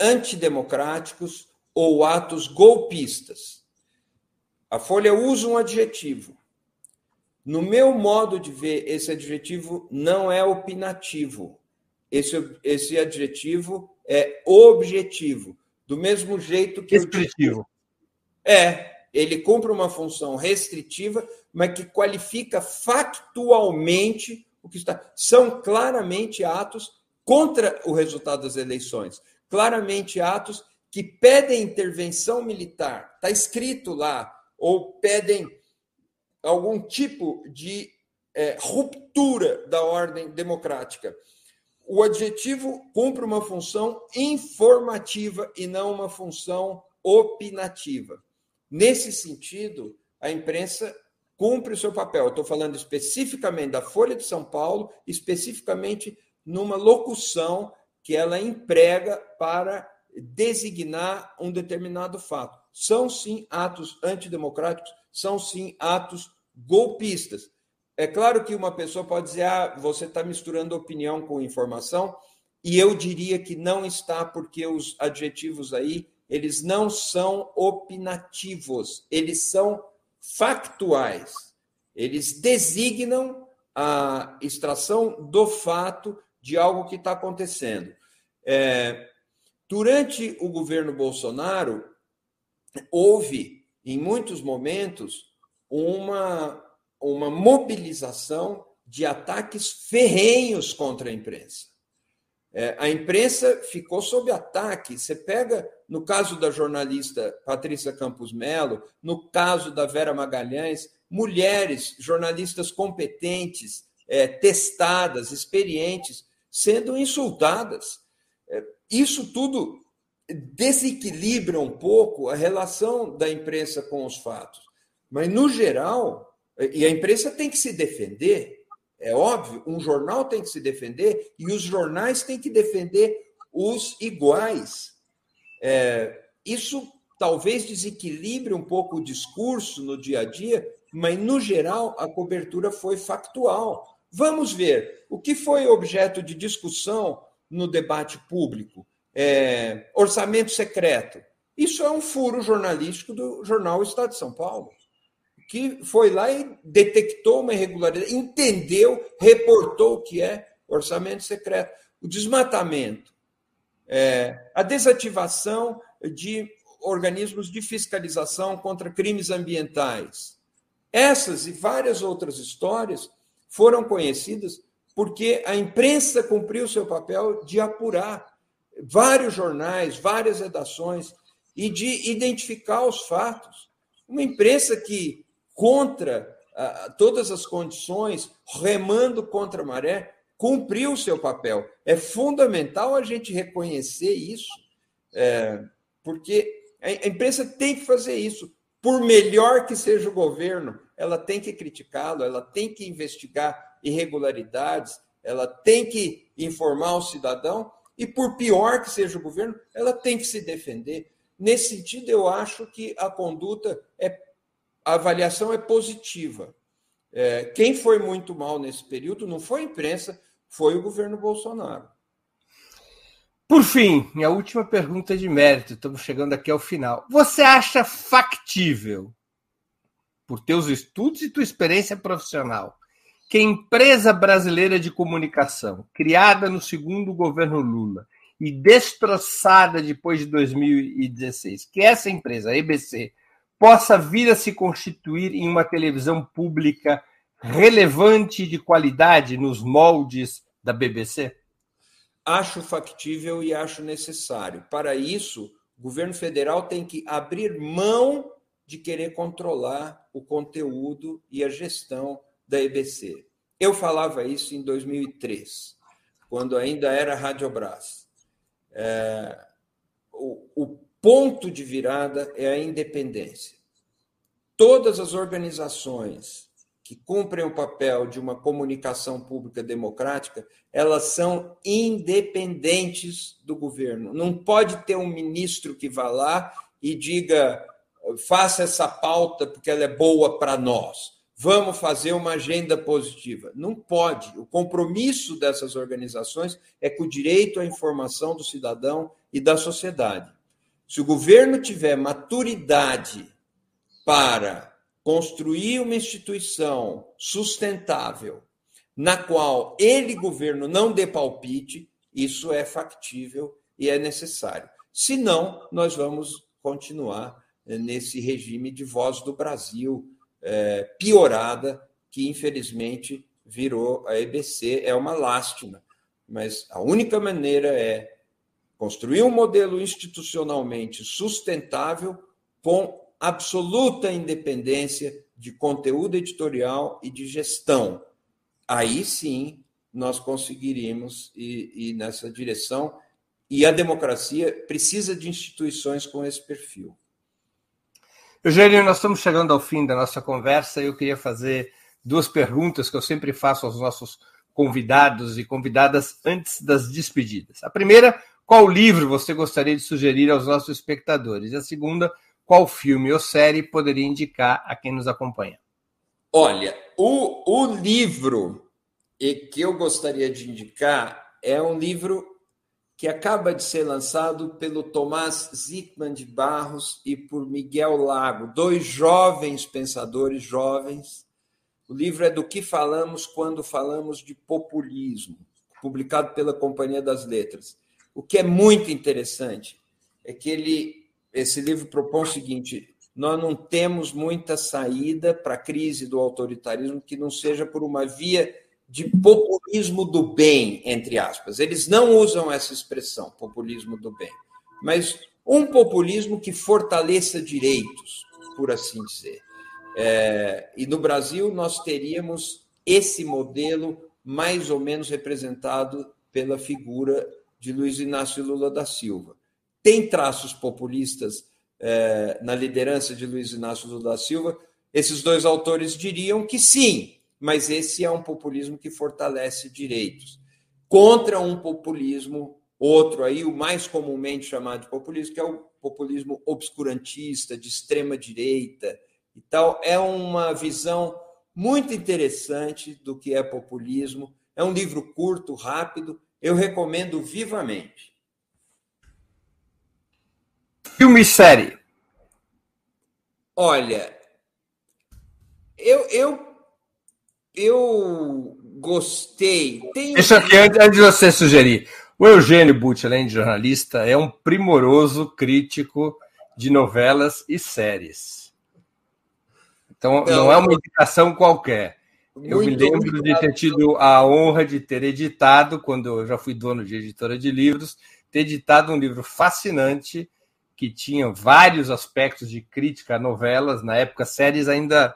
antidemocráticos ou atos golpistas. A Folha usa um adjetivo. No meu modo de ver, esse adjetivo não é opinativo. Esse, esse adjetivo é objetivo. Do mesmo jeito que. Restritivo. É, ele cumpre uma função restritiva, mas que qualifica factualmente o que está. São claramente atos contra o resultado das eleições, claramente atos que pedem intervenção militar. Está escrito lá, ou pedem algum tipo de é, ruptura da ordem democrática o adjetivo cumpre uma função informativa e não uma função opinativa. Nesse sentido, a imprensa cumpre o seu papel. estou falando especificamente da Folha de São Paulo, especificamente numa locução que ela emprega para designar um determinado fato. São sim atos antidemocráticos, são sim atos golpistas. É claro que uma pessoa pode dizer, ah, você está misturando opinião com informação, e eu diria que não está, porque os adjetivos aí, eles não são opinativos, eles são factuais. Eles designam a extração do fato de algo que está acontecendo. É, durante o governo Bolsonaro, houve, em muitos momentos, uma uma mobilização de ataques ferrenhos contra a imprensa. É, a imprensa ficou sob ataque. Você pega, no caso da jornalista Patrícia Campos Melo, no caso da Vera Magalhães, mulheres, jornalistas competentes, é, testadas, experientes, sendo insultadas. É, isso tudo desequilibra um pouco a relação da imprensa com os fatos. Mas, no geral, e a imprensa tem que se defender, é óbvio, um jornal tem que se defender e os jornais têm que defender os iguais. É, isso talvez desequilibre um pouco o discurso no dia a dia, mas, no geral, a cobertura foi factual. Vamos ver o que foi objeto de discussão no debate público. É, orçamento secreto. Isso é um furo jornalístico do jornal Estado de São Paulo que foi lá e detectou uma irregularidade, entendeu, reportou o que é orçamento secreto. O desmatamento, é, a desativação de organismos de fiscalização contra crimes ambientais. Essas e várias outras histórias foram conhecidas porque a imprensa cumpriu seu papel de apurar vários jornais, várias redações e de identificar os fatos. Uma imprensa que contra ah, todas as condições, remando contra a maré, cumpriu o seu papel. É fundamental a gente reconhecer isso, é, porque a imprensa tem que fazer isso. Por melhor que seja o governo, ela tem que criticá-lo, ela tem que investigar irregularidades, ela tem que informar o cidadão, e por pior que seja o governo, ela tem que se defender. Nesse sentido, eu acho que a conduta é a avaliação é positiva. É, quem foi muito mal nesse período não foi a imprensa, foi o governo Bolsonaro. Por fim, minha última pergunta de mérito, estamos chegando aqui ao final. Você acha factível, por teus estudos e tua experiência profissional, que a empresa brasileira de comunicação, criada no segundo governo Lula e destroçada depois de 2016, que essa empresa, a EBC, possa vir a se constituir em uma televisão pública relevante de qualidade nos moldes da BBC? Acho factível e acho necessário. Para isso, o governo federal tem que abrir mão de querer controlar o conteúdo e a gestão da EBC. Eu falava isso em 2003, quando ainda era Radiobras. É, o, o ponto de virada é a independência. Todas as organizações que cumprem o papel de uma comunicação pública democrática, elas são independentes do governo. Não pode ter um ministro que vá lá e diga faça essa pauta porque ela é boa para nós. Vamos fazer uma agenda positiva. Não pode. O compromisso dessas organizações é com o direito à informação do cidadão e da sociedade. Se o governo tiver maturidade para construir uma instituição sustentável, na qual ele, governo, não dê palpite, isso é factível e é necessário. Senão, nós vamos continuar nesse regime de voz do Brasil é, piorada, que infelizmente virou a EBC. É uma lástima, mas a única maneira é construir um modelo institucionalmente sustentável com absoluta independência de conteúdo editorial e de gestão. Aí sim nós conseguiríamos ir, ir nessa direção e a democracia precisa de instituições com esse perfil. Eugênio, nós estamos chegando ao fim da nossa conversa e eu queria fazer duas perguntas que eu sempre faço aos nossos convidados e convidadas antes das despedidas. A primeira, qual livro você gostaria de sugerir aos nossos espectadores? E a segunda, qual filme ou série poderia indicar a quem nos acompanha? Olha, o, o livro que eu gostaria de indicar é um livro que acaba de ser lançado pelo Tomás Zitman de Barros e por Miguel Lago, dois jovens pensadores jovens. O livro é Do que falamos quando falamos de populismo, publicado pela Companhia das Letras. O que é muito interessante é que ele, esse livro propõe o seguinte: nós não temos muita saída para a crise do autoritarismo que não seja por uma via de populismo do bem, entre aspas. Eles não usam essa expressão, populismo do bem, mas um populismo que fortaleça direitos, por assim dizer. É, e no Brasil nós teríamos esse modelo mais ou menos representado pela figura de Luiz Inácio Lula da Silva. Tem traços populistas é, na liderança de Luiz Inácio Lula da Silva? Esses dois autores diriam que sim, mas esse é um populismo que fortalece direitos. Contra um populismo, outro aí, o mais comumente chamado de populismo, que é o populismo obscurantista, de extrema direita e tal, é uma visão muito interessante do que é populismo. É um livro curto, rápido, eu recomendo vivamente. Filme e série. Olha, eu, eu eu gostei. Tem... Deixa aqui, antes de você sugerir. O Eugênio Butch, além de jornalista, é um primoroso crítico de novelas e séries. Então, não, não é uma indicação qualquer. Eu me lembro de ter tido a honra de ter editado, quando eu já fui dono de editora de livros, ter editado um livro fascinante que tinha vários aspectos de crítica a novelas. Na época, séries ainda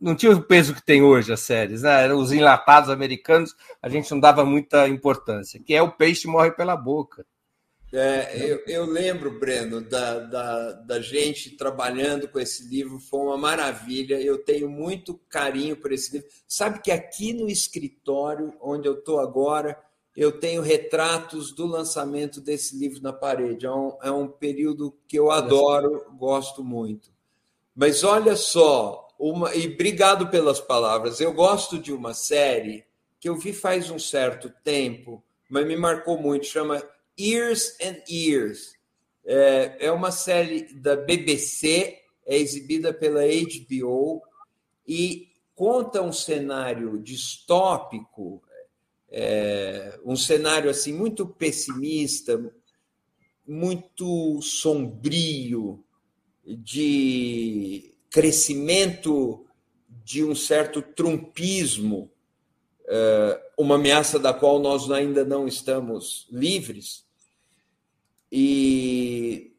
não tinha o peso que tem hoje as séries, né? Eram os enlatados americanos, a gente não dava muita importância, que é o peixe morre pela boca. É, eu, eu, lembro, Breno, da, da, da, gente trabalhando com esse livro, foi uma maravilha. Eu tenho muito carinho por esse livro. Sabe que aqui no escritório, onde eu estou agora, eu tenho retratos do lançamento desse livro na parede. É um, é um período que eu adoro, gosto muito. Mas olha só, uma, e obrigado pelas palavras. Eu gosto de uma série que eu vi faz um certo tempo, mas me marcou muito, chama Years and Years. É, é uma série da BBC, é exibida pela HBO e conta um cenário distópico, é, um cenário assim muito pessimista, muito sombrio, de crescimento de um certo trumpismo, é, uma ameaça da qual nós ainda não estamos livres. E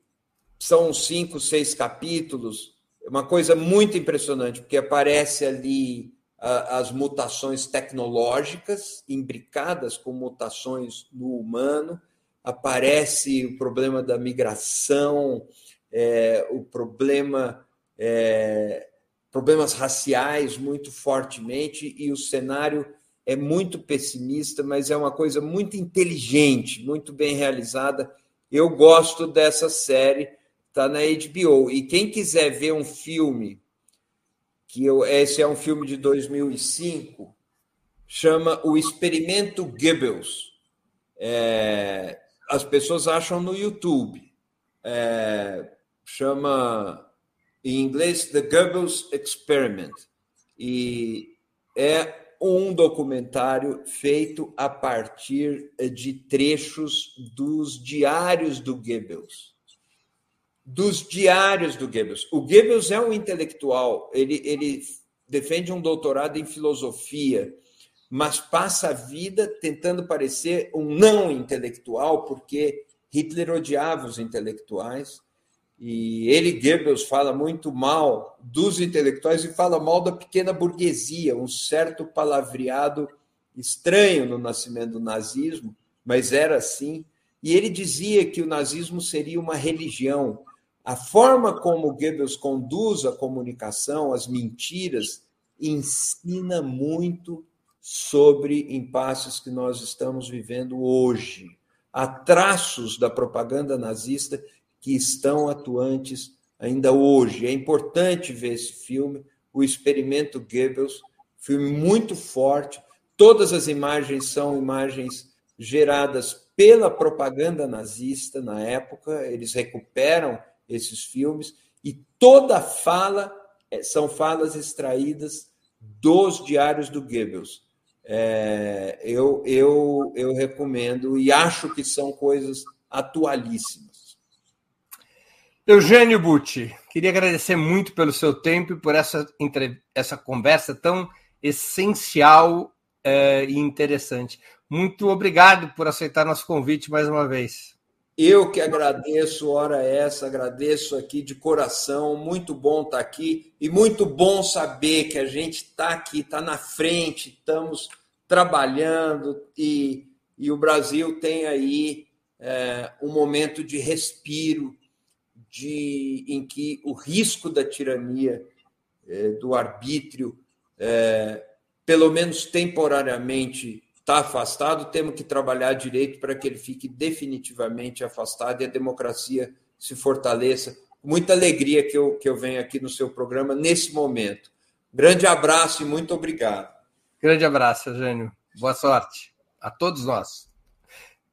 são cinco, seis capítulos, uma coisa muito impressionante, porque aparece ali as mutações tecnológicas imbricadas com mutações no humano, aparece o problema da migração, é, o problema é, problemas raciais muito fortemente e o cenário é muito pessimista, mas é uma coisa muito inteligente, muito bem realizada. Eu gosto dessa série, está na HBO. E quem quiser ver um filme que eu, esse é um filme de 2005, chama O Experimento Goebbels. É, as pessoas acham no YouTube. É, chama em inglês The Goebbels Experiment. E é um documentário feito a partir de trechos dos diários do Goebbels dos diários do Goebbels. O Goebbels é um intelectual, ele, ele defende um doutorado em filosofia, mas passa a vida tentando parecer um não intelectual, porque Hitler odiava os intelectuais. E ele, Goebbels, fala muito mal dos intelectuais e fala mal da pequena burguesia, um certo palavreado estranho no nascimento do nazismo, mas era assim. E ele dizia que o nazismo seria uma religião, a forma como Goebbels conduz a comunicação, as mentiras, ensina muito sobre impasses que nós estamos vivendo hoje. Há traços da propaganda nazista que estão atuantes ainda hoje. É importante ver esse filme, O Experimento Goebbels, filme muito forte. Todas as imagens são imagens geradas pela propaganda nazista na época, eles recuperam esses filmes, e toda fala é, são falas extraídas dos diários do Goebbels. É, eu, eu, eu recomendo e acho que são coisas atualíssimas. Eugênio Butti, queria agradecer muito pelo seu tempo e por essa, essa conversa tão essencial é, e interessante. Muito obrigado por aceitar nosso convite mais uma vez. Eu que agradeço, hora essa, agradeço aqui de coração. Muito bom estar aqui e muito bom saber que a gente está aqui, está na frente, estamos trabalhando e, e o Brasil tem aí é, um momento de respiro, de, em que o risco da tirania, é, do arbítrio, é, pelo menos temporariamente, está afastado, temos que trabalhar direito para que ele fique definitivamente afastado e a democracia se fortaleça. Muita alegria que eu, que eu venho aqui no seu programa nesse momento. Grande abraço e muito obrigado. Grande abraço, Eugênio. Boa sorte a todos nós.